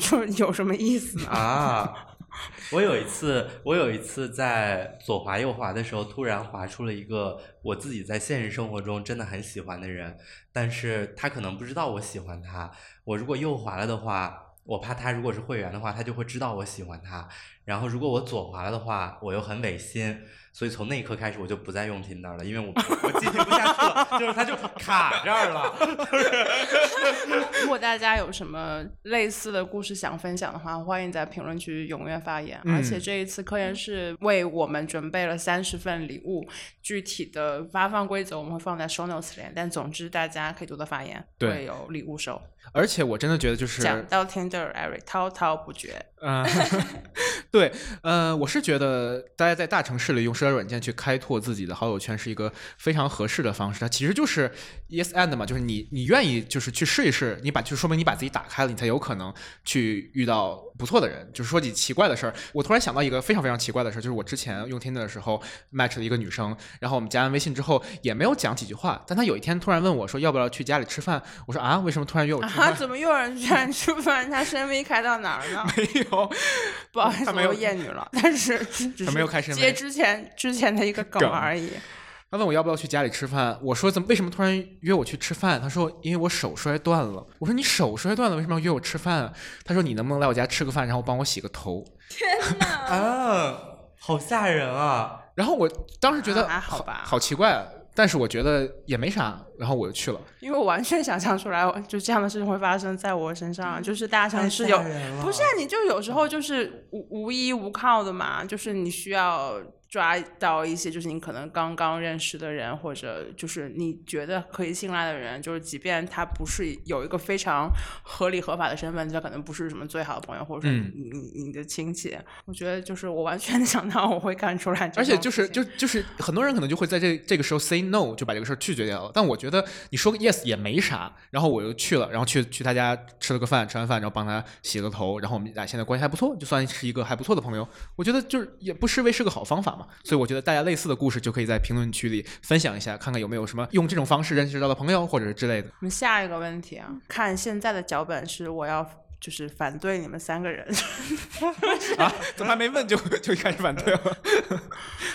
就是有什么意思呢？啊，我有一次，我有一次在左滑右滑的时候，突然滑出了一个我自己在现实生活中真的很喜欢的人，但是他可能不知道我喜欢他。我如果右滑了的话，我怕他如果是会员的话，他就会知道我喜欢他。然后如果我左滑了的话，我又很违心，所以从那一刻开始我就不再用 Tinder 了，因为我我进行不下去了，就是它就卡这儿了。如果大家有什么类似的故事想分享的话，欢迎在评论区踊跃发言。嗯而且这一次科研室为我们准备了三十份礼物，具体的发放规则我们会放在 show notes 里面。但总之大家可以多多发言，对会有礼物收。而且我真的觉得就是讲到 Tinder，Eric 滔滔不绝。嗯，对，呃，我是觉得大家在大城市里用社交软件去开拓自己的好友圈是一个非常合适的方式。它其实就是 yes and 嘛，就是你你愿意就是去试一试，你把就说明你把自己打开了，你才有可能去遇到不错的人。就是说起奇怪的事儿，我突然想到一个非常非常奇怪的事儿，就是我之前用 Tinder 的时候 match 了一个女生，然后我们加完微信之后也没有讲几句话，但她有一天突然问我说要不要去家里吃饭，我说啊，为什么突然约我吃啊，怎么又有人居然吃饭？他声 V 开到哪儿呢？没有，不好意思，没有又厌女了，但是只只他没有是开接之前之前的一个梗梗而已。他问我要不要去家里吃饭，我说怎么为什么突然约我去吃饭？他说因为我手摔断了。我说你手摔断了，为什么要约我吃饭啊？他说你能不能来我家吃个饭，然后帮我洗个头？啊，好吓人啊！然后我当时觉得啊好吧好奇怪，但是我觉得也没啥，然后我就去了。因为我完全想象出来，就这样的事情会发生在我身上，就是大城市有不是啊，你就有时候就是无无依无靠的嘛，就是你需要抓到一些就是你可能刚刚认识的人，或者就是你觉得可以信赖的人，就是即便他不是有一个非常合理合法的身份，他可能不是什么最好的朋友，或者说嗯你你你的亲戚，我觉得就是我完全 想到我会干出来而且就是就就是很多人可能就会在这这个时候 say no，就把这个事儿拒绝掉了。但我觉得你说个 yes 也没啥，然后我又去了，然后去去他家吃了个饭，吃完饭然后帮他洗了个头，然后我们俩现在关系还不错，就算是一个还不错的朋友。我觉得就是也不失为是个好方法嘛。所以我觉得大家类似的故事就可以在评论区里分享一下，看看有没有什么用这种方式认识到的朋友或者是之类的。我们下一个问题啊，看现在的脚本是我要就是反对你们三个人 啊，怎么还没问就就开始反对了？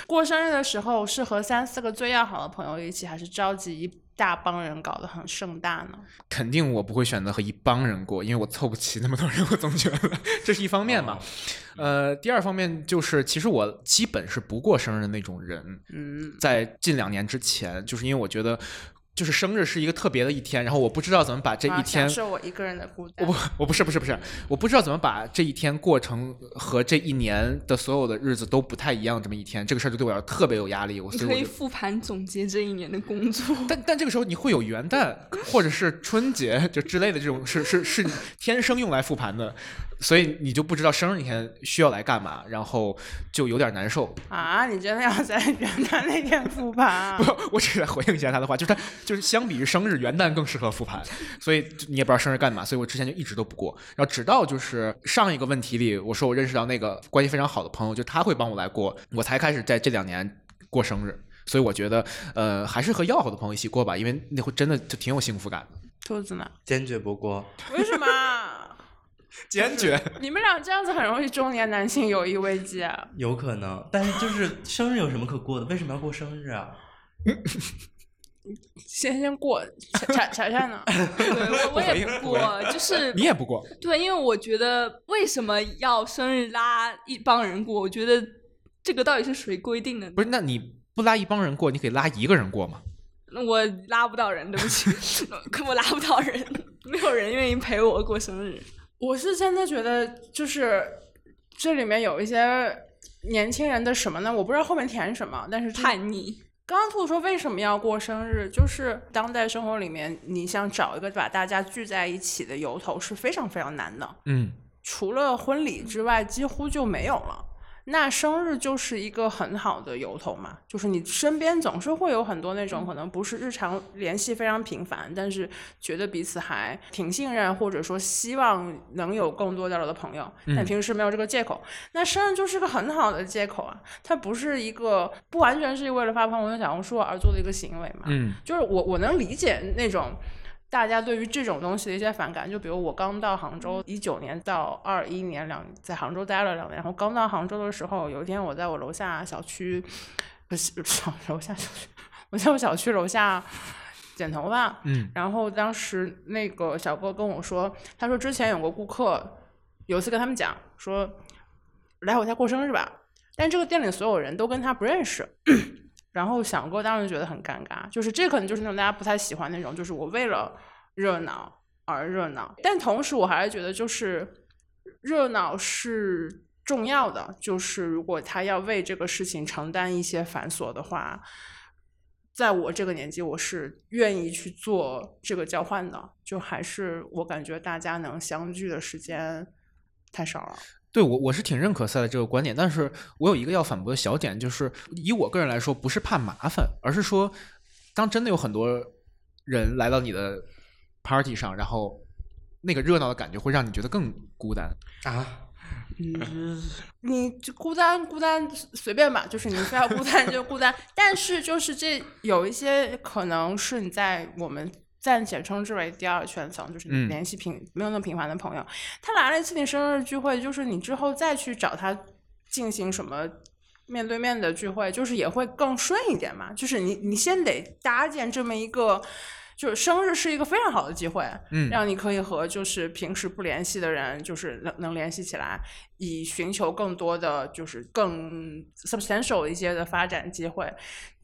过生日的时候是和三四个最要好的朋友一起，还是召集一大帮人搞得很盛大呢？肯定我不会选择和一帮人过，因为我凑不齐那么多人，我总觉得 这是一方面嘛。呃，第二方面就是，其实我基本是不过生日的那种人，嗯，在近两年之前，就是因为我觉得，就是生日是一个特别的一天，然后我不知道怎么把这啊一天我一个人的孤单我不，我不是不是不是，我不知道怎么把这一天过成和这一年的所有的日子都不太一样这么一天，这个事儿就对我来说特别有压力。我你可以复盘总结这一年的工作。但但这个时候你会有元旦或者是春节就之类的这种是是是天生用来复盘的，所以你就不知道生日那天需要来干嘛，然后就有点难受。啊！你真的要在元旦那天复盘啊？不，我只是在回应一下他的话，就是他就是相比于生日，元旦更适合复盘，所以你也不知道生日干嘛，所以我之前就一直都不过。然后直到就是上一个问题里，我说我认识到那个关系非常好的朋友，就他会帮我来过，我才开始在这两年过生日。所以我觉得，呃，还是和要好的朋友一起过吧，因为那会真的就挺有幸福感的。兔子呢？坚决不过。为什么？坚决。你们俩这样子很容易中年男性友谊危机啊！有可能，但是就是生日有什么可过的？为什么要过生日啊？先先过，柴柴柴柴呢？对我我也不过，就是你也不过，对，因为我觉得为什么要生日拉一帮人过？我觉得这个到底是谁规定的？不是？那你不拉一帮人过，你可以拉一个人过吗？那我拉不到人，对不起，可我拉不到人，没有人愿意陪我过生日。我是真的觉得，就是这里面有一些年轻人的什么呢？我不知道后面填什么，但是这叛逆，刚刚兔兔说为什么要过生日，就是当代生活里面，你想找一个把大家聚在一起的由头是非常非常难的，嗯，除了婚礼之外，几乎就没有了。那生日就是一个很好的由头嘛，就是你身边总是会有很多那种可能不是日常联系非常频繁，但是觉得彼此还挺信任，或者说希望能有更多交流的朋友，但平时没有这个借口。那生日就是个很好的借口啊，它不是一个不完全是为了发朋友圈、小红书而做的一个行为嘛。嗯，就是我我能理解那种大家对于这种东西的一些反感。就比如我刚到杭州，一九年到二一年两在杭州待了两年，然后刚到杭州的时候，有一天我在我楼下小区，不是小楼下小区，我在我小区楼下剪头发，嗯，然后当时那个小哥跟我说，他说之前有个顾客有一次跟他们讲说，来我家过生日吧，但这个店里所有人都跟他不认识。然后想过当时觉得很尴尬，就是这可能就是那种大家不太喜欢那种，就是我为了热闹而热闹，但同时我还是觉得就是热闹是重要的，就是如果他要为这个事情承担一些繁琐的话，在我这个年纪，我是愿意去做这个交换的，就还是我感觉大家能相聚的时间太少了。对我我是挺认可赛的这个观点，但是我有一个要反驳的小点，就是以我个人来说，不是怕麻烦，而是说，当真的有很多人来到你的 party 上，然后那个热闹的感觉会让你觉得更孤单。啊，你就孤单孤单随便吧，就是你非要孤单就孤单，但是就是这有一些可能是你在我们。暂且称之为第二圈层，就是你嗯联系频、没有那么频繁的朋友。他来了一次你生日聚会，就是你之后再去找他进行什么面对面的聚会，就是也会更顺一点嘛。就是你你先得搭建这么一个。就是生日是一个非常好的机会，嗯让你可以和就是平时不联系的人，就是能能联系起来，以寻求更多的就是更 substantial 一些的发展机会。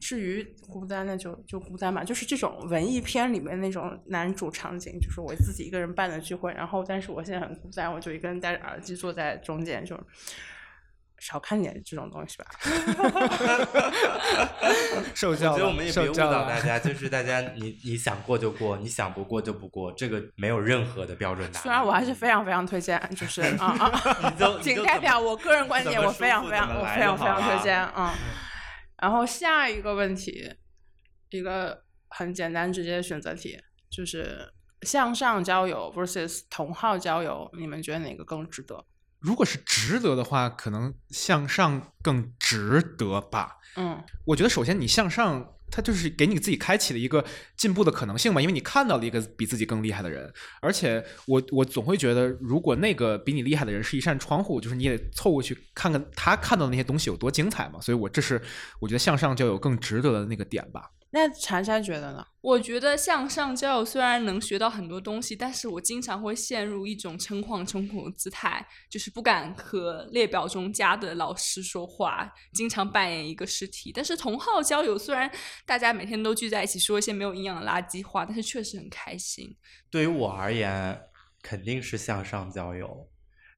至于孤单，那就就孤单吧。就是这种文艺片里面那种男主场景，就是我自己一个人办的聚会，然后但是我现在很孤单，我就一个人戴着耳机坐在中间，就少看点这种东西吧。受教了，我觉得我们也别误受教了。导大家，就是大家你你想过就过，你想不过就不过，这个没有任何的标准答案。虽然我还是非常非常推荐，就是 啊啊，你就 仅代表我个人观点，我非常非常我非常非常推荐，啊。然后下一个问题，一个很简单直接的选择题，就是向上交友 versus 同号交友，你们觉得哪个更值得？如果是值得的话，可能向上更值得吧。嗯我觉得首先你向上，它就是给你自己开启了一个进步的可能性嘛，因为你看到了一个比自己更厉害的人，而且我我总会觉得，如果那个比你厉害的人是一扇窗户，就是你也得凑过去看看他看到的那些东西有多精彩嘛。所以我这是我觉得向上就有更值得的那个点吧。那婵婵觉得呢？我觉得向上交友虽然能学到很多东西，但是我经常会陷入一种诚惶诚恐的姿态，就是不敢和列表中加的老师说话，经常扮演一个尸体。但是同号交友虽然大家每天都聚在一起说一些没有营养的垃圾话，但是确实很开心。对于我而言，肯定是向上交友。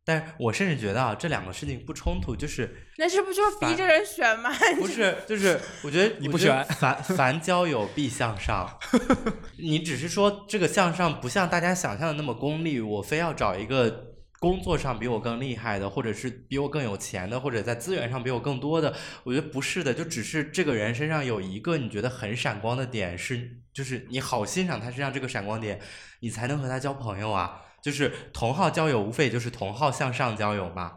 但是我甚至觉得啊，这两个事情不冲突，就是那这不就是逼着人选吗？不是，就是我觉得你不选凡凡交友必向上。你只是说这个向上不像大家想象的那么功利，我非要找一个工作上比我更厉害的，或者是比我更有钱的，或者在资源上比我更多的。我觉得不是的，就只是这个人身上有一个你觉得很闪光的点，是就是你好欣赏他身上这个闪光点，你才能和他交朋友啊。就是同号交友，无非就是同号向上交友嘛。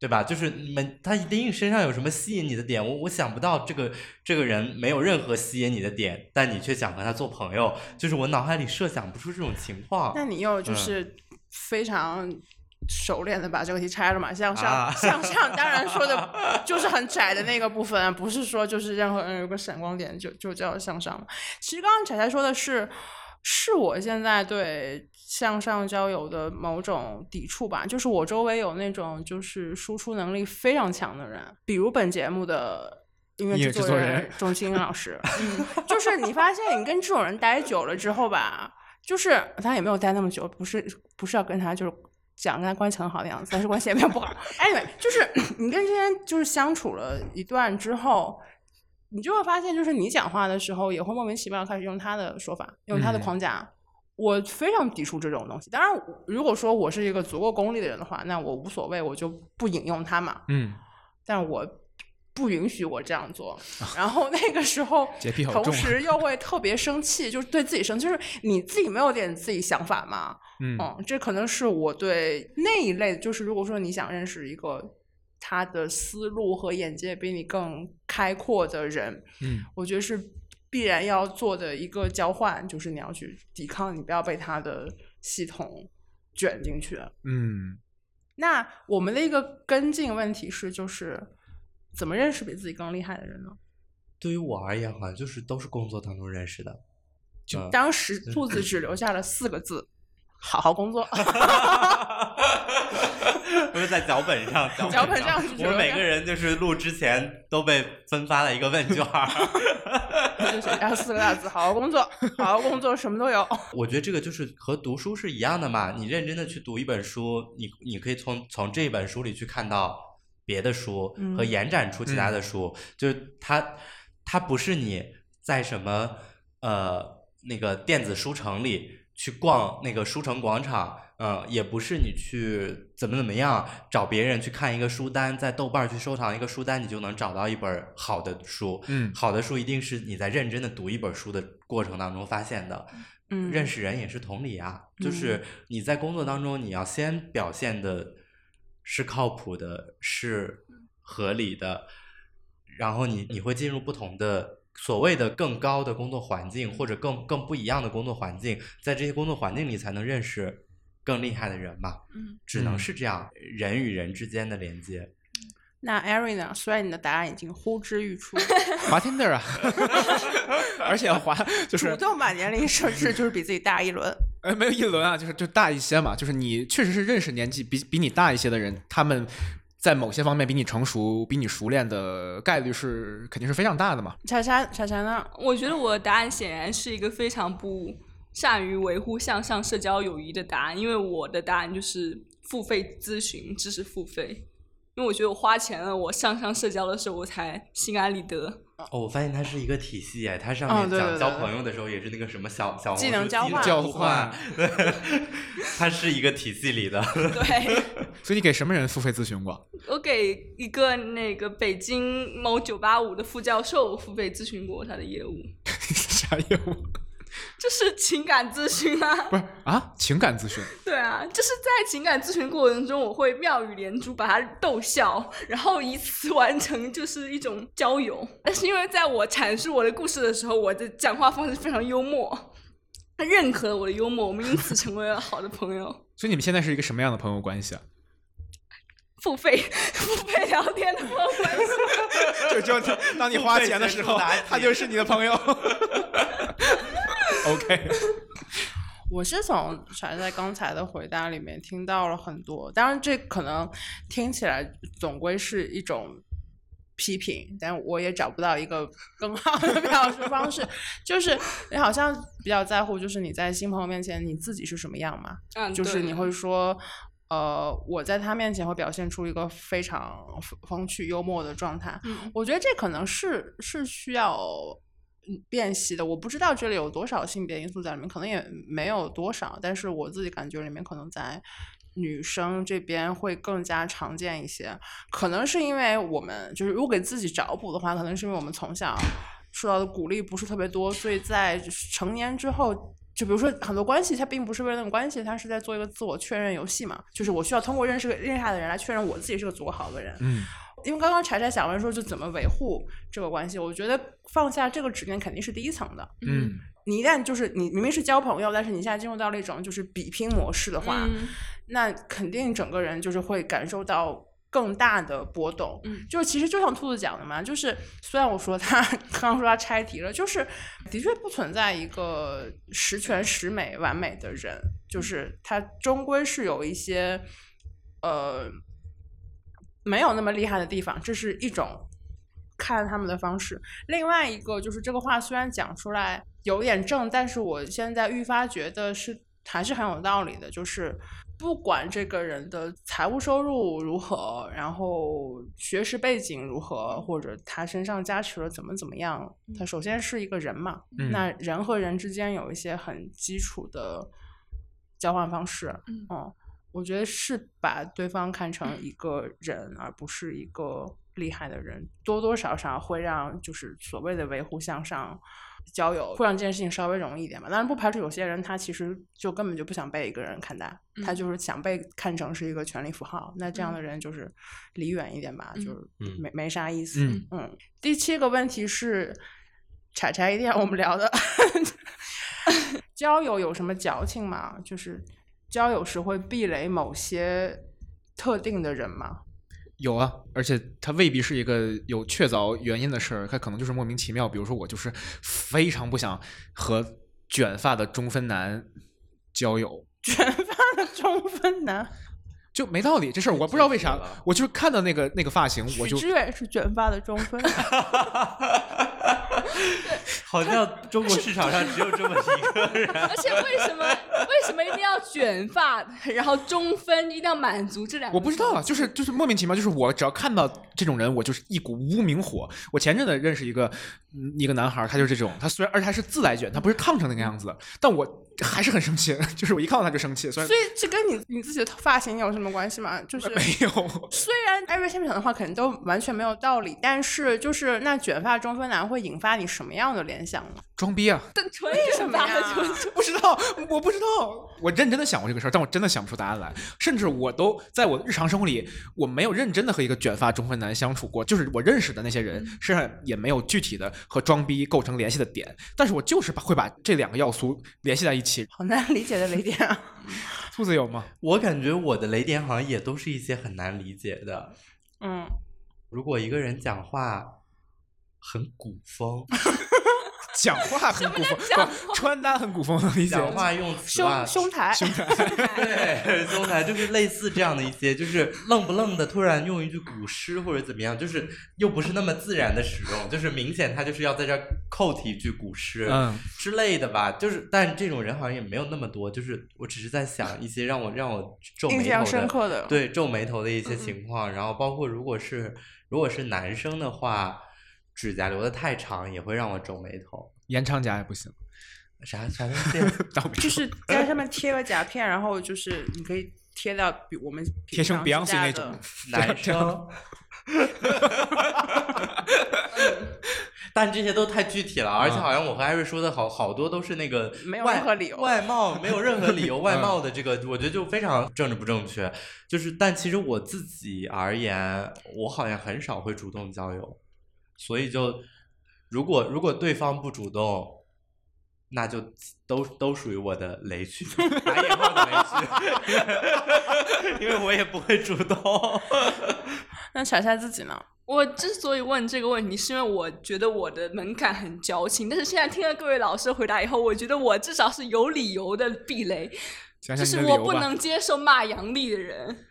对吧？就是你们他一定身上有什么吸引你的点，我我想不到这个这个人没有任何吸引你的点，但你却想和他做朋友，就是我脑海里设想不出这种情况。那你又就嗯是非常熟练的把这个题拆了嘛？向上、啊向上，当然说的就是很窄的那个部分，不是说就是任何人有个闪光点就就叫向上嘛。其实刚刚彩彩说的是，是我现在对向上交友的某种抵触吧，就是我周围有那种就是输出能力非常强的人，比如本节目的。音乐制作人人钟青老师，嗯，就是你发现你跟这种人待久了之后吧，就是他也没有待那么久，不是不是要跟他就是讲跟他关系很好的样子，但是关系也没有不好。anyway，就是 你跟这些人就是相处了一段之后，你就会发现，就是你讲话的时候也会莫名其妙开始用他的说法，用他的嗯框架。我非常抵触这种东西。当然，如果说我是一个足够功利的人的话，那我无所谓，我就不引用他嘛。嗯，但我不允许我这样做。然后那个时候 洁癖，好同时又会特别生气，就是对自己生气，就是你自己没有点自己想法吗？嗯嗯，这可能是我对那一类，就是如果说你想认识一个他的思路和眼界比你更开阔的人，嗯我觉得是必然要做的一个交换，就是你要去抵抗，你不要被他的系统卷进去。嗯那我们的一个跟进问题是，就是怎么认识比自己更厉害的人呢？对于我而言，好像就是都是工作当中认识的。就嗯当时兔子只留下了四个字：好好工作。不是在脚本上，脚脚本上是我们每个人就是录之前都被分发了一个问卷儿。就是啊，四个大字：好好工作，好好工作，什么都有。我觉得这个就是和读书是一样的嘛。你认真的去读一本书，你你可以从从这本书里去看到别的书嗯和延展出其他的书。就是它它不是你在什么呃那个电子书城里去逛那个书城广场。嗯，也不是你去怎么怎么样找别人去看一个书单，在豆瓣儿去收藏一个书单，你就能找到一本好的书。嗯好的书一定是你在认真的读一本书的过程当中发现的。嗯认识人也是同理啊，就是你在工作当中，你要先表现的是靠谱的，是合理的，然后你你会进入不同的所谓的更高的工作环境，或者更更不一样的工作环境，在这些工作环境里才能认识更厉害的人嘛。嗯，只能嗯是这样，人与人之间的连接。那 Ari 呢？虽然你的答案已经呼之欲出，滑 Tinder 啊，而且滑就是主动把年龄设置就是比自己大一轮。呃，没有一轮啊，就是就大一些嘛，就是你确实是认识年纪比比你大一些的人，他们在某些方面比你成熟、比你熟练的概率是肯定是非常大的嘛。查查查查呢？我觉得我的答案显然是一个非常不善于维护向上社交友谊的答案，因为我的答案就是付费咨询，知识付费。因为我觉得我花钱了，我向上社交的时候，我才心安理得。哦，我发现它是一个体系哎，它上哦面讲交对对对对朋友的时候也是那个什么小小技能交换交换 它是一个体系里的。对 所以你给什么人付费咨询过？我给一个那个北京某九八五的副教授付费咨询过他的业务，啥业务？就是情感咨询啊。不是啊，情感咨询。对啊，就是在情感咨询过程中，我会妙语连珠，把他逗笑，然后以此完成就是一种交友。但是因为在我阐述我的故事的时候，我的讲话方式非常幽默，他认可了我的幽默，我们因此成为了好的朋友。所以你们现在是一个什么样的朋友关系啊？付费付费聊天的朋友关系，就就当你花钱的时候他就是你的朋友。OK，我是从柴在刚才的回答里面听到了很多，当然这可能听起来总归是一种批评，但我也找不到一个更好的表述方式。就是你好像比较在乎，就是你在新朋友面前你自己是什么样嘛？嗯，就是你会说，呃，我在他面前会表现出一个非常风风趣幽默的状态。嗯我觉得这可能是是需要嗯辨析的。我不知道这里有多少性别因素在里面，可能也没有多少，但是我自己感觉里面可能在。女生这边会更加常见一些，可能是因为我们就是如果给自己找补的话，可能是因为我们从小受到的鼓励不是特别多，所以在成年之后，就比如说很多关系，它并不是为了那种关系，它是在做一个自我确认游戏嘛，就是我需要通过认识个厉害的人来确认我自己是个足够好的人。嗯，因为刚刚柴柴想问说，就怎么维护这个关系，我觉得放下这个执念肯定是第一层的。嗯，你一旦就是你明明是交朋友，但是你现在进入到了一种就是比拼模式的话，嗯那肯定整个人就是会感受到更大的波动。嗯就是其实就像兔子讲的嘛，就是虽然我说他 刚刚说他拆题了，就是的确不存在一个十全十美完美的人，就是他终归是有一些呃没有那么厉害的地方，这是一种。看他们的方式，另外一个就是这个话虽然讲出来有点正，但是我现在愈发觉得是还是很有道理的，就是不管这个人的财务收入如何，然后学识背景如何，或者他身上加持了怎么怎么样，他首先是一个人嘛，嗯。那人和人之间有一些很基础的交换方式，嗯我觉得是把对方看成一个人，而不是一个厉害的人，多多少少会让就是所谓的维护向上交友，会让这件事情稍微容易一点吧。当然不排除有些人他其实就根本就不想被一个人看待，他嗯就是想被看成是一个权力符号。那这样的人就是离远一点吧，嗯就是嗯没没啥意思。嗯嗯，第七个问题是，柴柴一定要我们聊的 交友有什么矫情吗？就是交友时会避雷某些特定的人吗？有啊，而且他未必是一个有确凿原因的事儿，它可能就是莫名其妙。比如说，我就是非常不想和卷发的中分男交友，卷发的中分男，就没道理。这事儿我不知道为啥我就是看到那个那个发型，我就许知远是卷发的中分男。好像中国市场上只有这么一个人。而且为什么为什么一定要卷发，然后中分，一定要满足这两个？我不知道啊，就是就是莫名其妙，就是我只要看到这种人，我就是一股无名火。我前阵子认识一个嗯一个男孩，他就是这种，他虽然而且他是自来卷，他不是烫成那个样子的，但我还是很生气，就是我一看到他就生气，所以所以这跟你你自己的发型有什么关系吗？就是 没有，虽然艾瑞先生的话可能都完全没有道理，但是就是那卷发中分男会引发你什么样的联想呢？装逼啊，但纯什么呀 不知道，我不知道，我认真的想过这个事儿，但我真的想不出答案来。甚至我都在我的日常生活里，我没有认真的和一个卷发中分男相处过。就是我认识的那些人，身上也没有具体的和装逼构成联系的点。但是我就是把会把这两个要素联系在一起。好难理解的雷点啊！兔子有吗？我感觉我的雷点好像也都是一些很难理解的。嗯，如果一个人讲话很古风，讲话很古风，不穿搭很古风，能理解。讲话用词吧胸胸台，胸台，对，胸台就是类似这样的一些，就是愣不愣的突然用一句古诗或者怎么样，就是又不是那么自然的使用，就是明显他就是要在这儿扣题一句古诗，嗯之类的吧。就是，但这种人好像也没有那么多，就是我只是在想一些让我让我皱眉印象头的，深刻的。对皱眉头的一些情况。然后包括如果是如果是男生的话，指甲留的太长也会让我皱眉头。延长甲也不行。啥啥东西？就是在上面贴个甲片，然后就是你可以贴到比我们贴成 Beyonce 那种男生。但这些都太具体了，而且好像我和艾瑞说的好好多都是那个没有任何理由外貌没有任何理由，外貌的这个我觉得就非常政治不正确。就是，但其实我自己而言，我好像很少会主动交友，所以就如果如果对方不主动，那就都都属于我的雷区，打引号的雷区，因为我也不会主动。那查夏自己呢？我之所以问这个问题，是因为我觉得我的门槛很矫情，但是现在听了各位老师的回答以后，我觉得我至少是有理由的避雷，想想就是我不。能接受骂杨笠的人。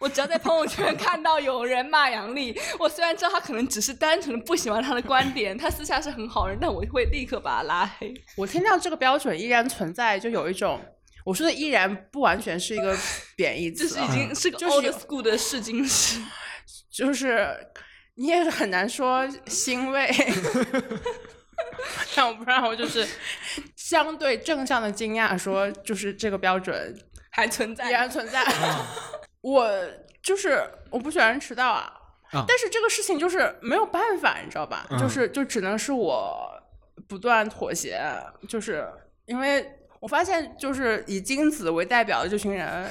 我只要在朋友圈看到有人骂杨笠，我虽然知道他可能只是单纯的不喜欢他的观点，他私下是很好人，但我会立刻把他拉黑。我听到这个标准依然存在，就有一种我说的依然不完全是一个贬义词啊，这是已经是个就是 old school 的试金石。就是你也是很难说欣慰，但我不知道，我就是相对正向的惊讶，说就是这个标准还存在依然存在。我就是我不喜欢迟到啊，啊但是这个事情就是没有办法，你知道吧？嗯就是就只能是我不断妥协，就是因为我发现，就是以金子为代表的这群人。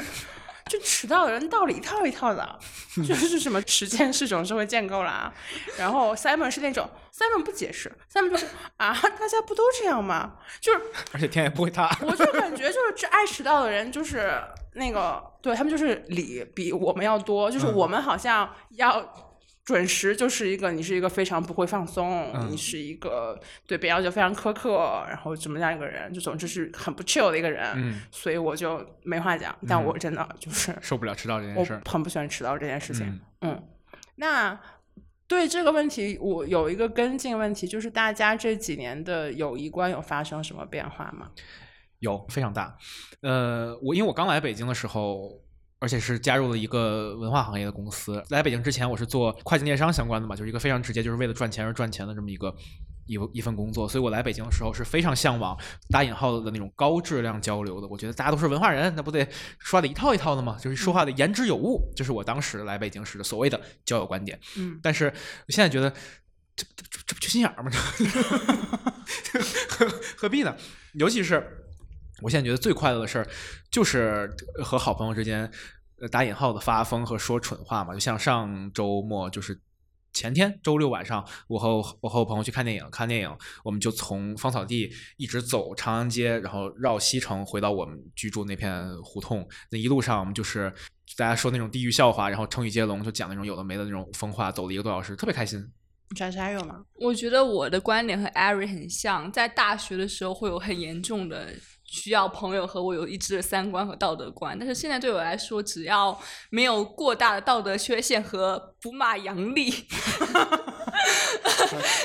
就迟到的人道理一套一套的，就是什么时间是种社会建构啦。然后 Simon 是那种 Simon 不解释，Simon 就是啊，大家不都这样吗？就是而且天也不会塌。我就感觉就是这爱迟到的人，就是那个 对他们就是理比我们要多，就是嗯我们好像要准时，就是一个你是一个非常不会放松，嗯你是一个对别人要求非常苛刻，然后怎么样一个人，就总之是很不 chill 的一个人，嗯所以我就没话讲。但我真的就是受不了迟到这件事儿。很不喜欢迟到这件事情。嗯嗯，那对这个问题，我有一个跟进问题，就是大家这几年的友谊观有发生什么变化吗？有非常大。呃，我因为我刚来北京的时候，而且是加入了一个文化行业的公司。来北京之前，我是做跨境电商相关的嘛，就是一个非常直接，就是为了赚钱而赚钱的这么一个。一一份工作，所以我来北京的时候是非常向往打引号的那种高质量交流的。我觉得大家都是文化人，那不得说的一套一套的吗？就是说话的言之有物，这是我当时来北京时的所谓的交友观点。嗯，但是我现在觉得这这这这不缺心眼儿吗？这 何何必呢？尤其是我现在觉得最快乐的事儿，就是和好朋友之间呃打引号的发疯和说蠢话嘛。就像上周末就是。前天周六晚上，我和我我和我朋友去看电影，看电影我们就从芳草地一直走长安街，然后绕西城回到我们居住那片胡同。那一路上我们就是大家说那种地域笑话，然后成语接龙，就讲那种有的没的那种疯话，走了一个多小时，特别开心。莎莎有吗？我觉得我的观点和艾瑞很像，在大学的时候会有很严重的需要朋友和我有一致的三观和道德观，但是现在对我来说，只要没有过大的道德缺陷和不骂杨笠，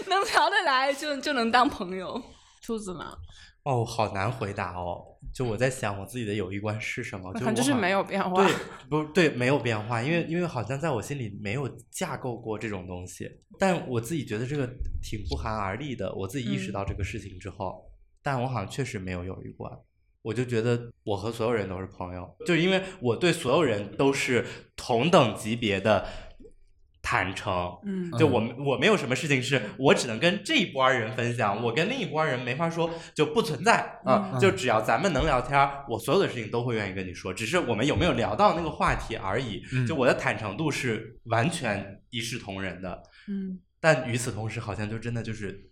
能聊得来就就能当朋友。兔子呢？哦，好难回答哦。就我在想我自己的友谊观是什么，就是没有变化。对，不对，没有变化，因为因为好像在我心里没有架构过这种东西，但我自己觉得这个挺不寒而栗的。我自己意识嗯到这个事情之后，但我好像确实没有友谊观。我就觉得我和所有人都是朋友，就因为我对所有人都是同等级别的坦诚。嗯就我们我没有什么事情是我只能跟这一波儿人分享，我跟另一波儿人没法说，就不存在啊、嗯就只要咱们能聊天儿，我所有的事情都会愿意跟你说，只是我们有没有聊到那个话题而已。嗯就我的坦诚度是完全一视同仁的，嗯但与此同时，好像就真的就是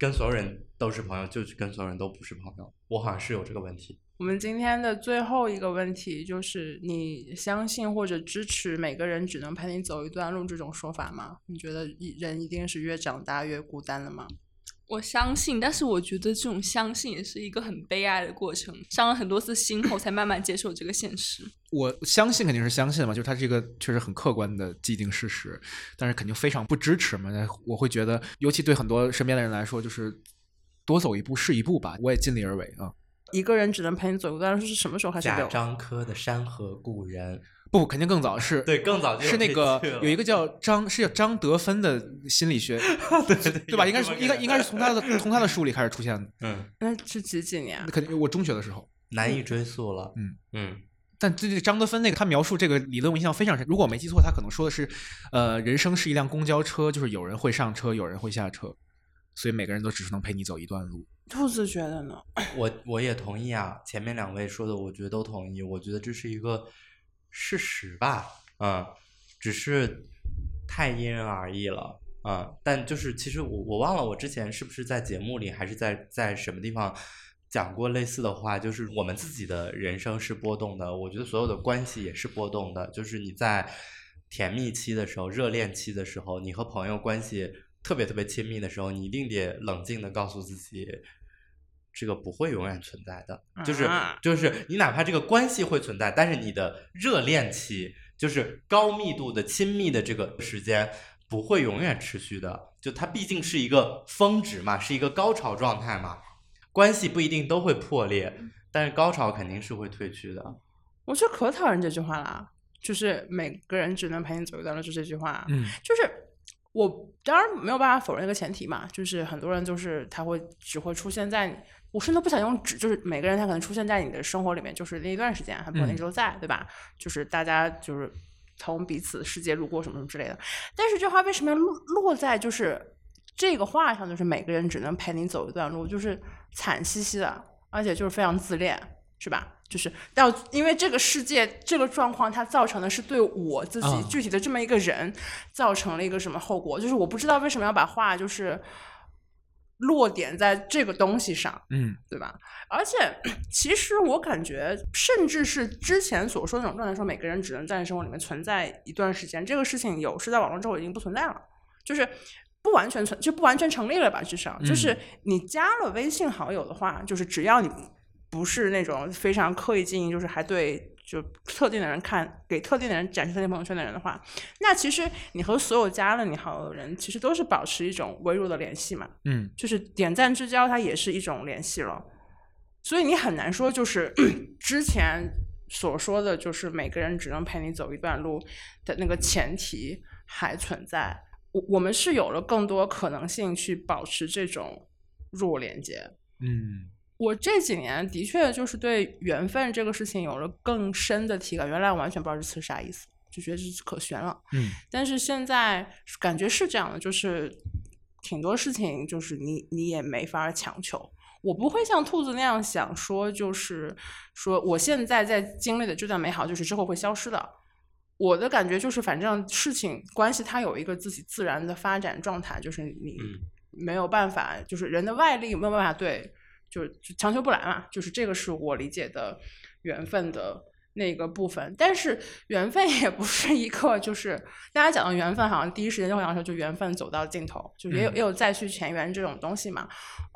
跟所有人都是朋友，就是跟所有人都不是朋友。我好像是有这个问题。我们今天的最后一个问题就是：你相信或者支持每个人只能陪你走一段路这种说法吗？你觉得人一定是越长大越孤单了吗？我相信，但是我觉得这种相信也是一个很悲哀的过程，伤了很多次心后，才慢慢接受这个现实。我相信肯定是相信嘛，就是它是一个确实很客观的既定事实，但是肯定非常不支持嘛。那我会觉得，尤其对很多身边的人来说，就是多走一步是一步吧。我也尽力而为啊。一个人只能陪你走一段路是什么时候开始贾有？樟柯的《山河故人》，不，肯定更早是对，更早就是那个有一个叫张是叫张德芬的心理学，对对对吧？应该是应该应该是从他的从他的书里开始出现的。嗯，那是几几年？肯定我中学的时候，难以追溯了。嗯嗯，但这这张德芬那个他描述这个理论我印象非常深。如果我没记错，他可能说的是，呃，人生是一辆公交车，就是有人会上车，有人会下车，所以每个人都只是能陪你走一段路。兔子觉得呢？我我也同意啊，前面两位说的，我觉得都同意。我觉得这是一个事实吧，嗯，只是太因人而异了，嗯。但就是其实我我忘了我之前是不是在节目里还是在在什么地方讲过类似的话，就是我们自己的人生是波动的，我觉得所有的关系也是波动的，就是你在甜蜜期的时候、热恋期的时候，你和朋友关系特别特别亲密的时候，你一定得冷静的告诉自己。这个不会永远存在的，就是、啊就是你哪怕这个关系会存在，但是你的热恋期就是高密度的亲密的这个时间不会永远持续的，就它毕竟是一个峰值嘛，是一个高潮状态嘛，关系不一定都会破裂，但是高潮肯定是会退去的。我觉得可讨厌这句话啦，就是每个人只能陪你走一段路，就这句话。嗯就是我当然没有办法否认一个前提嘛，就是很多人就是他会只会出现在你，我甚至不想用只，就是每个人他可能出现在你的生活里面，就是那一段时间，他不可能一直都在，对吧？就是大家就是从彼此世界路过什么什么之类的。但是这话为什么要落落在就是这个话上？就是每个人只能陪你走一段路，就是惨兮兮的，而且就是非常自恋，是吧？就是到因为这个世界这个状况，它造成的是对我自己啊具体的这么一个人造成了一个什么后果？就是我不知道为什么要把话就是落点在这个东西上，嗯对吧？而且 其实我感觉，甚至是之前所说的那种状态，说每个人只能在生活里面存在一段时间，这个事情有是在网络之后已经不存在了，就是。不完全存就不完全成立了吧？至少就是你加了微信好友的话，就是只要你不是那种非常刻意经营，就是还对就特定的人看，给特定的人展示特定朋友圈的人的话，那其实你和所有加了你好友的人，其实都是保持一种微弱的联系嘛。嗯就是点赞之交，它也是一种联系了。所以你很难说，就是 之前所说的，就是每个人只能陪你走一段路的那个前提还存在。我我们是有了更多可能性去保持这种弱连接。嗯我这几年的确就是对缘分这个事情有了更深的体感，原来我完全不知道这词是啥意思，就觉得这是可悬了。嗯但是现在感觉是这样的，就是挺多事情就是你你也没法强求。我不会像兔子那样想说，就是说我现在在经历的这段美好，就是之后会消失的。我的感觉就是，反正事情关系它有一个自己自然的发展状态，就是你嗯没有办法，就是人的外力没有办法对，就就强求不来嘛。就是这个是我理解的缘分的那个部分。但是缘分也不是一个，就是大家讲的缘分，好像第一时间就会想说，就缘分走到尽头，就也有、嗯也有再续前缘这种东西嘛。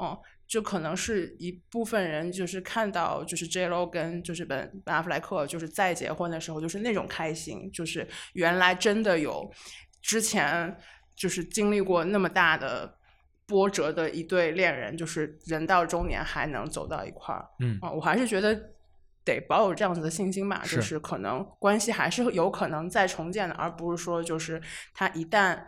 嗯，就可能是一部分人就是看到就是 J Lo 跟就是本本阿弗莱克就是再结婚的时候，就是那种开心，就是原来真的有之前就是经历过那么大的波折的一对恋人，就是人到中年还能走到一块儿。嗯啊，我还是觉得得保有这样子的信心吧，就是可能关系还是有可能再重建的，而不是说就是他一旦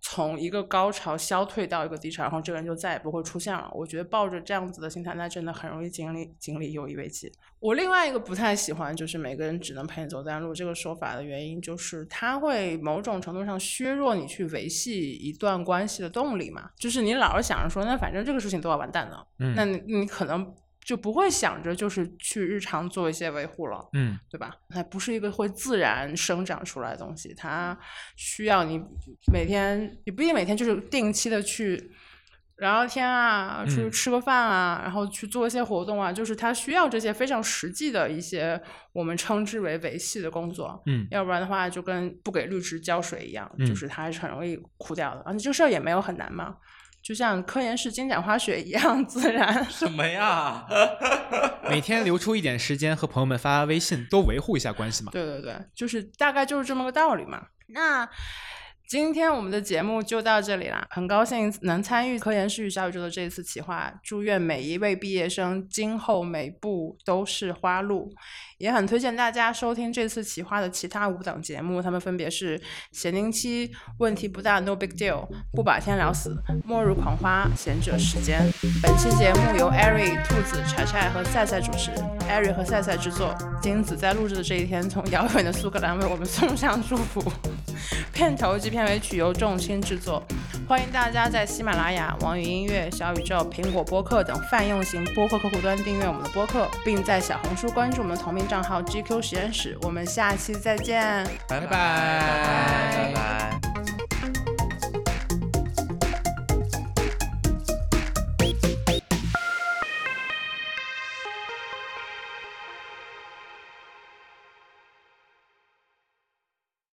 从一个高潮消退到一个低潮，然后这个人就再也不会出现了。我觉得抱着这样子的心态，那真的很容易经历经历友谊危机。我另外一个不太喜欢就是每个人只能陪你走单路这个说法的原因，就是它会某种程度上削弱你去维系一段关系的动力嘛。就是你老是想着说，那反正这个事情都要完蛋了，嗯那你你可能就不会想着就是去日常做一些维护了。嗯对吧？它不是一个会自然生长出来的东西，它需要你每天，也不一定每天，就是定期的去聊聊天啊，出去嗯吃个饭啊，然后去做一些活动啊，就是它需要这些非常实际的一些我们称之为维系的工作。嗯要不然的话，就跟不给绿植浇水一样，嗯就是它还是很容易枯掉的。而且这事儿也没有很难嘛，就像科研室金盏花水一样自然。什么呀？每天留出一点时间和朋友们发发微信，多维护一下关系嘛。对对对，就是大概就是这么个道理嘛。那今天我们的节目就到这里啦，很高兴能参与科研室与小宇宙的这一次企划，祝愿每一位毕业生今后每步都是花路。也很推荐大家收听这次企划的其他五档节目，他们分别是《咸宁期》、问题不大 No Big Deal、不把天聊死、末日狂花、贤者时间。本期节目由 Ari、兔子、柴柴和赛赛主持，Ari 和赛赛制作。金子在录制的这一天，从遥远的苏格兰为我们送上祝福。片头及片尾曲由众星制作。欢迎大家在喜马拉雅、网易音乐、小宇宙、苹果播客等泛用型播客客户端订阅我们的播客，并在小红书关注我们同名账号 GQ 实验室。我们下期再见。拜拜拜拜拜拜。